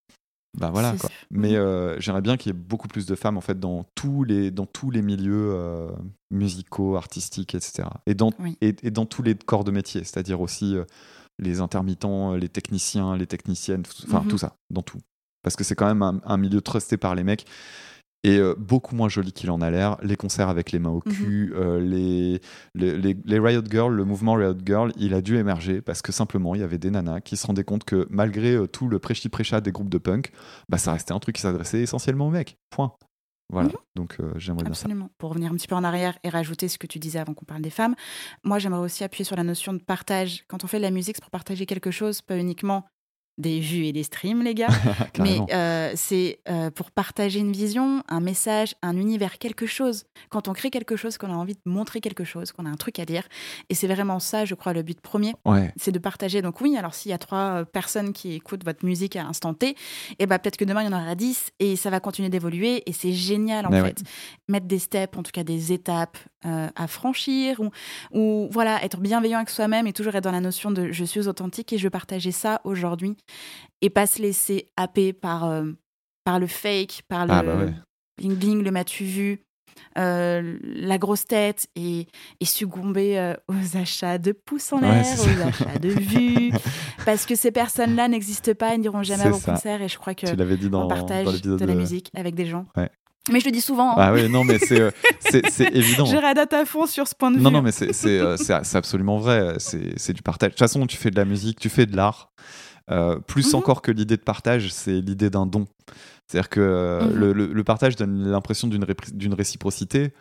Bah voilà quoi. Mais mhm. euh, j'aimerais bien qu'il y ait beaucoup plus de femmes en fait dans tous les dans tous les milieux euh, musicaux, artistiques, etc. Et dans et, dans tous les corps de métier, c'est-à-dire aussi euh, les intermittents, les techniciens, les techniciennes, enfin mhm. tout ça, dans tout. Parce que c'est quand même un, un, milieu trusté par les mecs et euh, beaucoup moins joli qu'il en a l'air. Les concerts avec les mains au mhm. cul, euh, les, les, Riot Girls, le mouvement Riot Girl, il a dû émerger parce que simplement il y avait des nanas qui se rendaient compte que malgré euh, tout le prêchi-prêcha des groupes de punk, bah, ça restait un truc qui s'adressait essentiellement aux mecs. Point. Voilà, mhm. donc j'aimerais bien Absolument. Pour revenir un petit peu en arrière et rajouter ce que tu disais avant qu'on parle des femmes, moi j'aimerais aussi appuyer sur la notion de partage. Quand on fait de la musique, c'est pour partager quelque chose, pas uniquement des vues et des streams, les gars. [laughs] mais euh, c'est euh, pour partager une vision, un message, un univers, quelque chose. Quand on crée quelque chose, qu'on a envie de montrer quelque chose, qu'on a un truc à dire. Et c'est vraiment ça, je crois, le but premier. C'est de partager. Donc oui, alors s'il y a trois euh, personnes qui écoutent votre musique à instant T, et eh ben, peut-être que demain, il y en aura dix et ça va continuer d'évoluer. Et c'est génial, en fait. Mettre des steps, en tout cas des étapes à franchir ou, ou voilà, être bienveilling avec soi-même et toujours être dans la notion de je suis authentique et je veux partager ça aujourd'hui et pas se laisser happer par, euh, par le fake, par le ah, bah bling bling, le m'as-tu vu, euh, la grosse tête et, et succomber euh, aux achats de pouces en l'air, aux achats de vues, [laughs] parce que ces personnes-là n'existent pas, elles n'iront jamais à vos concerts et je crois que dit dans, on partage de, la musique avec des gens. Mais je le dis souvent. Hein. Ah oui, non, mais c'est c'est [laughs] évident. Je radate à fond sur ce point de vue. Non, non, mais c'est absolument vrai. C'est du partage. De toute façon, tu fais de la musique, tu fais de l'art. Euh, plus mhm. encore que l'idée de partage, c'est l'idée d'un don. C'est-à-dire que euh, mhm. le, partage donne l'impression d'une réciprocité.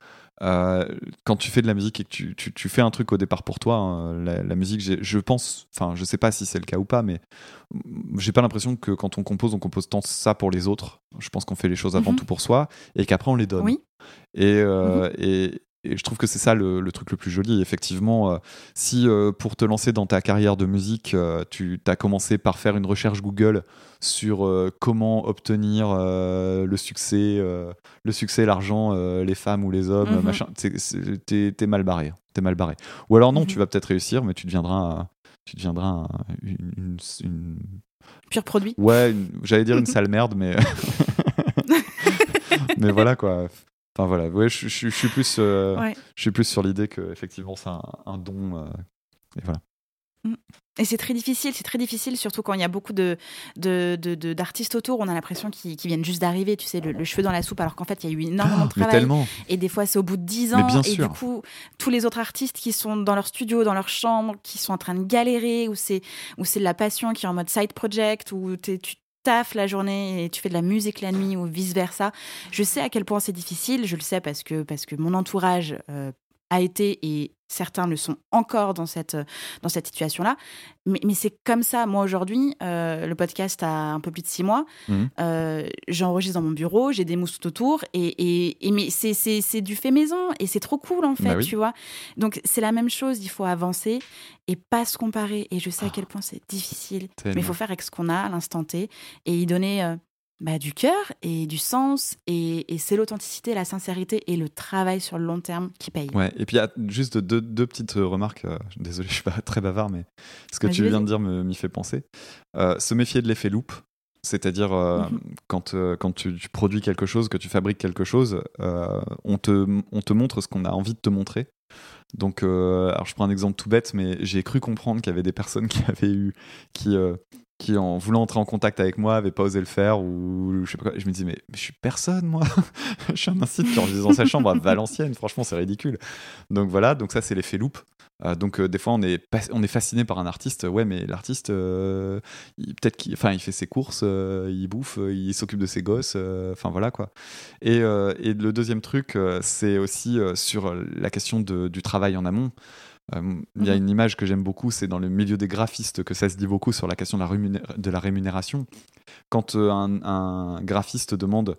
Euh, quand tu fais de la musique et que tu, tu, fais un truc au départ pour toi, hein, la, musique, je pense, enfin, je sais pas si c'est le cas ou pas, mais j'ai pas l'impression que quand on compose, on compose tant ça pour les autres. Je pense qu'on fait les choses avant mhm. tout pour soi et qu'après on les donne. Oui. Et, et, et je trouve que c'est ça le, truc le plus joli. Effectivement, euh, si euh, pour te lancer dans ta carrière de musique, euh, tu as commencé par faire une recherche Google sur comment obtenir le succès, le succès, l'argent, les femmes ou les hommes, mhm. machin, t'es mal barré. Es mal barré. Ou alors non, mhm. tu vas peut-être réussir, mais tu deviendras, tu deviendras une, pur produit. Ouais, j'allais dire une [laughs] sale merde, mais [laughs] mais voilà quoi. Enfin voilà, ouais, je, je, suis plus, euh, je suis plus sur l'idée que effectivement c'est un, don. Euh, et voilà. Mm. Et c'est très difficile, c'est très difficile, surtout quand il y a beaucoup de, d'artistes autour. On a l'impression qu'ils, viennent juste d'arriver, tu sais, le, cheveu dans la soupe, alors qu'en fait, il y a eu énormément de [gasps] travail. Tellement. Et des fois, c'est au bout de 10 ans. et du coup, tous les autres artistes qui sont dans leur studio, dans leur chambre, qui sont en train de galérer, ou c'est, ou c'est de la passion qui est en mode side project, où tu taf la journée et tu fais de la musique la nuit ou vice versa. Je sais à quel point c'est difficile. Je le sais parce que parce que mon entourage euh, a été et certains le sont encore dans cette, dans cette situation-là. Mais, mais c'est comme ça. Moi, aujourd'hui, euh, le podcast a un peu plus de six mois. Mmh. Euh, j'enregistre dans mon bureau, j'ai des mousses tout autour. Et, et, mais c'est du fait maison. Et c'est trop cool, en fait, bah tu vois. Donc, c'est la même chose. Il faut avancer et pas se comparer. Et je sais à quel point c'est difficile. Mais il faut faire avec ce qu'on a à l'instant T et y donner euh, bah, du cœur et du sens. Et, c'est l'authenticité, la sincérité et le travail sur le long terme qui paye. Ouais, et puis il y a juste deux, deux petites remarques. Euh, [laughs] désolé, je suis pas très bavard, mais ce que tu viens de dire m'y fait penser. Euh, se méfier de l'effet loop. C'est-à-dire, euh, [laughs] quand, quand tu, produis quelque chose, que tu fabriques quelque chose, on, te, on te montre ce qu'on a envie de te montrer. Donc, alors je prends un exemple tout bête, mais j'ai cru comprendre qu'il y avait des personnes [laughs] qui avaient eu, qui, qui, en voulant entrer en contact avec moi, avait pas osé le faire ou je sais pas quoi. Je me dis mais, je suis personne moi. [laughs] je suis un incite enregistre dans sa chambre à Valenciennes. Franchement, c'est ridicule. Donc voilà, donc ça c'est l'effet loop. Euh, donc euh, des fois on est on est fasciné par un artiste. Ouais, mais l'artiste, euh, peut-être qu'il, enfin, il fait ses courses, il bouffe, il s'occupe de ses gosses. Enfin voilà quoi. Et, et, le deuxième truc, c'est aussi sur la question de, du travail en amont. Euh, il y a mhm. une image que j'aime beaucoup, c'est dans le milieu des graphistes que ça se dit beaucoup sur la question de la, rémunération. Quand euh, un, graphiste demande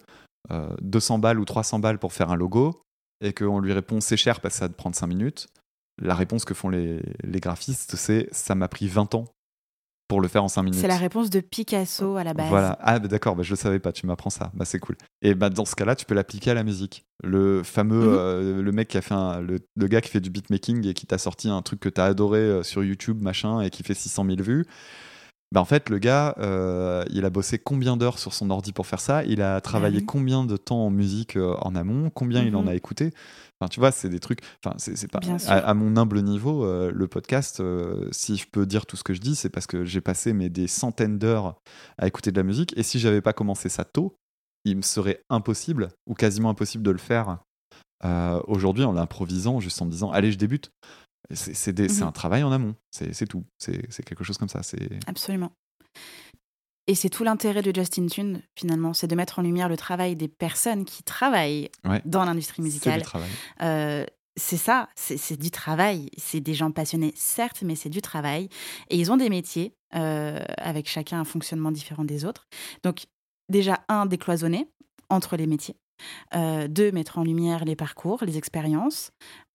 200 euh, balles ou 300 balles pour faire un logo et qu'on lui répond c'est cher parce que ça va te prendre 5 minutes, la réponse que font les, les graphistes c'est ça m'a pris 20 ans pour le faire en 5 minutes. C'est la réponse de Picasso à la base. Voilà. Ah, bah, d'accord, bah, je ne savais pas, tu m'apprends ça. Bah, c'est cool. Et bah, dans ce cas-là, tu peux l'appliquer à la musique. Le fameux, mhm. euh, le mec qui a fait un, le, gars qui fait du beatmaking et qui t'a sorti un truc que tu as adoré euh, sur YouTube, machin, et qui fait 600 000 vues. Bah, en fait, le gars, euh, il a bossé combien d'heures sur son ordi pour faire ça? Il a travaillé combien de temps en musique en amont? Combien il en mhm. a écouté? Enfin, tu vois, c'est des trucs. Enfin, c'est pas. À, mon humble niveau, euh, le podcast, euh, si je peux dire tout ce que je dis, c'est parce que j'ai passé mais, des centaines d'heures à écouter de la musique. Et si j'avais pas commencé ça tôt, il me serait impossible, ou quasiment impossible de le faire euh, aujourd'hui en l'improvisant, juste en me disant Allez, je débute. C'est mmh un travail en amont, c'est tout. C'est quelque chose comme ça. Absolument. Et c'est tout l'intérêt de Justin Tune, finalement, c'est de mettre en lumière le travail des personnes qui travaillent dans l'industrie musicale. Euh, c'est ça, c'est du travail. C'est des gens passionnés, certes, mais c'est du travail. Et ils ont des métiers, euh, avec chacun un fonctionnement différent des autres. Donc, déjà, un, décloisonner entre les métiers. Euh, deux, mettre en lumière les parcours, les expériences,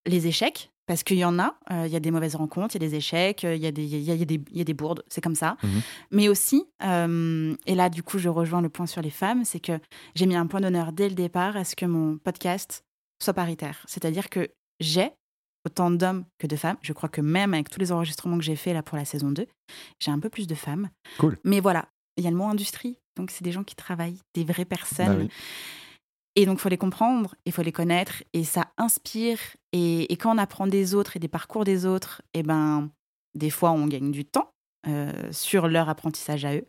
les échecs, parce qu'il y en a, euh, il y a des mauvaises rencontres, il y a des échecs, il y, a des, y, a, y a des bourdes, c'est comme ça. Mhm. Mais aussi, euh, et là du coup je rejoins le point sur les femmes, c'est que j'ai mis un point d'honneur dès le départ à ce que mon podcast soit paritaire. C'est-à-dire que j'ai autant d'hommes que de femmes. Je crois que même avec tous les enregistrements que j'ai faits là pour la saison 2, j'ai un peu plus de femmes. Cool. Mais voilà, il y a le mot industrie, donc c'est des gens qui travaillent, des vraies personnes. Bah et donc, il faut les comprendre, il faut les connaître, et ça inspire. Et, quand on apprend des autres et des parcours des autres, et eh ben, des fois, on gagne du temps euh, sur leur apprentissage à eux.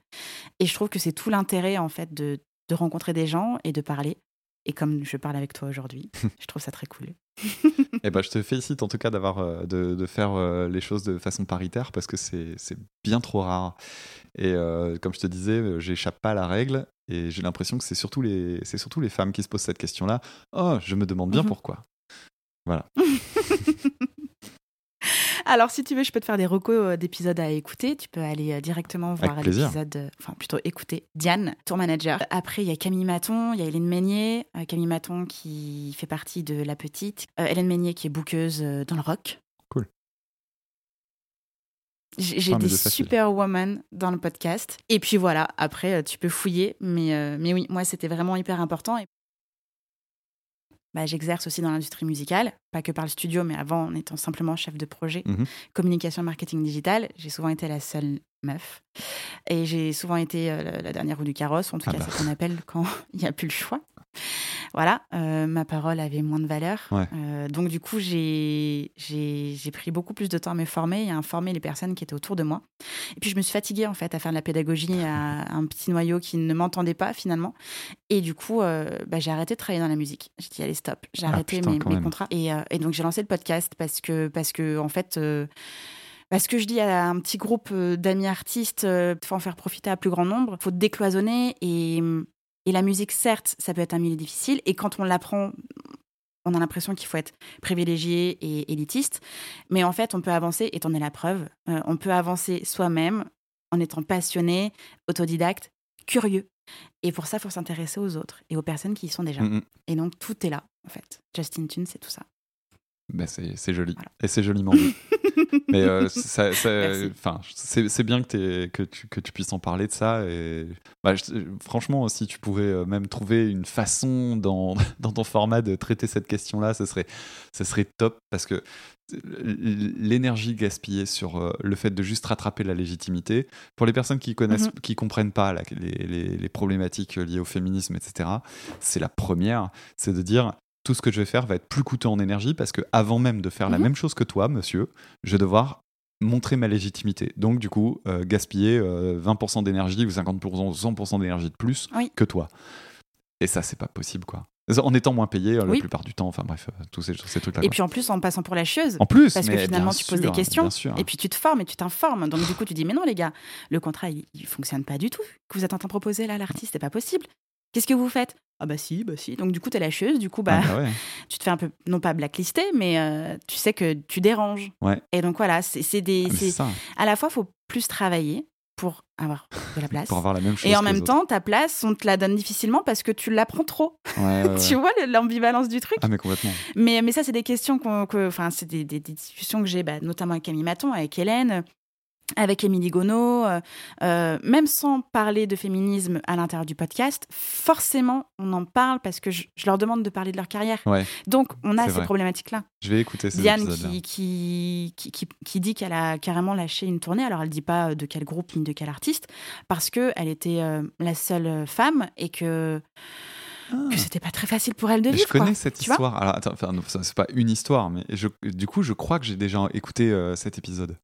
Et je trouve que c'est tout l'intérêt, en fait, de, de rencontrer des gens et de parler. Et comme je parle avec toi aujourd'hui, [laughs] je trouve ça très cool. eh ben, je te félicite en tout cas d'avoir euh, de, de, faire euh, les choses de façon paritaire parce que c'est bien trop rare. Et comme je te disais, j'échappe pas à la règle et j'ai l'impression que c'est surtout, les, surtout les femmes qui se posent cette question-là. Oh, je me demande bien mhm. pourquoi. Voilà. [laughs] Alors, si tu veux, je peux te faire des recos euh, d'épisodes à écouter. Tu peux aller euh, directement voir l'épisode, euh, enfin plutôt écouter Diane, tour manager. Après, il y a Camille Maton, il y a Hélène Meignier. Camille Maton qui fait partie de La Petite. Hélène Meignier qui est bouqueuse dans le rock. J'ai des super women dans le podcast. Et puis voilà, après, tu peux fouiller. Mais, euh, mais oui, moi, c'était vraiment hyper important. Bah, J'exerce aussi dans l'industrie musicale, pas que par le studio, mais avant en étant simplement chef de projet, mhm. communication, marketing digital. J'ai souvent été la seule meuf. Et j'ai souvent été euh, la dernière roue du carrosse, en tout ah cas, bah. c'est ce qu'on appelle quand [laughs] il n'y a plus le choix voilà, euh, ma parole avait moins de valeur. Euh, donc du coup, j'ai pris beaucoup plus de temps à me former et à informer les personnes qui étaient autour de moi. Et puis je me suis fatiguée en fait à faire de la pédagogie à [laughs] un petit noyau qui ne m'entendait pas finalement. Et du coup, euh, bah, j'ai arrêté de travailler dans la musique. J'ai dit allez stop, j'ai ah, arrêté mes, contrats. Et, et, donc j'ai lancé le podcast parce que parce que en fait. Parce que je dis à un petit groupe d'amis artistes, il faut en faire profiter à plus grand nombre, il faut décloisonner et et la musique, certes, ça peut être un milieu difficile. Et quand on l'apprend, on a l'impression qu'il faut être privilégié et élitiste. Mais en fait, on peut avancer, et t'en es la preuve, euh, on peut avancer soi-même en étant passionné, autodidacte, curieux. Et pour ça, il faut s'intéresser aux autres et aux personnes qui y sont déjà. Mm, mm. Et donc, tout est là, en fait. Justin Tune, c'est tout ça. Ben c'est joli. Et c'est joliment dit. [laughs] Mais euh, c'est bien que, que, tu, que tu puisses en parler de ça. Et, bah, franchement, si tu pouvais euh, même trouver une façon dans, [laughs] dans ton format de traiter cette question-là, ce serait, ce serait top parce que l'énergie gaspillée sur euh, le fait de juste rattraper la légitimité, pour les personnes qui connaissent, mm-hmm. qui comprennent pas les, les, les, problématiques liées au féminisme, etc., c'est la première, c'est de dire tout ce que je vais faire va être plus coûteux en énergie parce que avant même de faire la mhm. même chose que toi, monsieur, je vais devoir montrer ma légitimité. Donc, du coup, euh, gaspiller 20% d'énergie ou 50%, 100% d'énergie de plus que toi. Et ça, c'est pas possible, quoi. En étant moins payé la plupart du temps, enfin bref, tous ces, trucs-là. Et puis en plus, en passant pour la chieuse. En plus, parce que finalement, tu poses des questions. Et puis tu te formes et tu t'informes. Donc du coup, tu dis, mais non, les gars, le contrat, il, il fonctionne pas du tout. Que vous êtes en train de proposer là, l'artiste, c'est pas possible. Qu'est-ce que vous faites? Ah bah si, bah si. Donc du coup, t'es la chieuse, du coup, bah, ah bah [laughs] tu te fais un peu, non pas blacklister, mais euh, tu sais que tu déranges. Et donc voilà, c'est des... Ah, à la fois, il faut plus travailler pour avoir de la [laughs] place. pour avoir la même chose. Et en même temps, ta place, on te la donne difficilement parce que tu la prends trop. [laughs] tu vois l'ambivalence du truc? Ah, mais complètement. Mais, mais ça, c'est des questions que. Enfin, c'est des, des, discussions que j'ai, bah, notamment avec Camille Maton, avec Hélène avec Émilie Gonneau, euh, euh, même sans parler de féminisme à l'intérieur du podcast, forcément, on en parle parce que je, leur demande de parler de leur carrière. Donc, on a ces problématiques-là. Je vais écouter ces Diane qui, qui, qui, qui, dit qu'elle a carrément lâché une tournée. Alors, elle ne dit pas de quel groupe ni de quel artiste, parce qu'elle était euh, la seule femme et que que ah. c'était pas très facile pour elle de vivre. Je connais cette histoire. Alors, attends, enfin, c'est pas une histoire, mais je, du coup, je crois que j'ai déjà écouté cet épisode.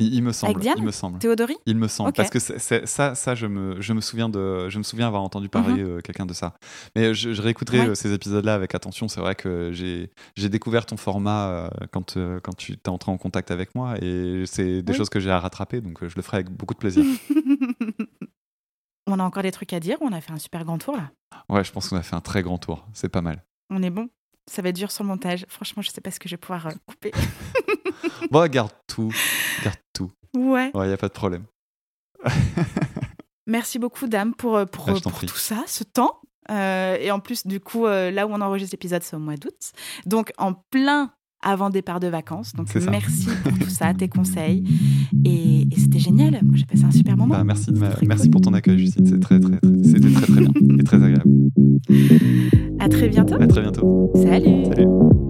Il, me semble. il me semble. Théodorie Il me semble. Parce que ça, ça je, me, je, me souviens de, je me souviens avoir entendu parler mhm. euh, quelqu'un de ça. Mais je, réécouterai euh, ces épisodes-là avec attention. C'est vrai que j'ai découvert ton format euh, quand, quand tu es entré en contact avec moi et c'est des choses que j'ai à rattraper. Donc je le ferai avec beaucoup de plaisir. [laughs] on a encore des trucs à dire on a fait un super grand tour là Ouais, je pense qu'on a fait un très grand tour. C'est pas mal. On est bon. Ça va être dur sur le montage. Franchement, je sais pas ce que je vais pouvoir couper. [laughs] bon, garde tout. Garde tout. Ouais. Ouais, y a pas de problème. [laughs] Merci beaucoup, Dame, pour, euh, pour, ah, pour tout ça, ce temps. Euh, et en plus, du coup, euh, là où on enregistre l'épisode, c'est au mois d'août. Donc, en plein avant départ de vacances. Donc, merci pour [laughs] tout ça, tes conseils. Et, c'était génial. J'ai passé un super moment. Bah, merci, merci pour ton accueil, Justine. C'est très, très, très, c'était très, très bien et très agréable. À très bientôt. À très bientôt. Salut. Salut.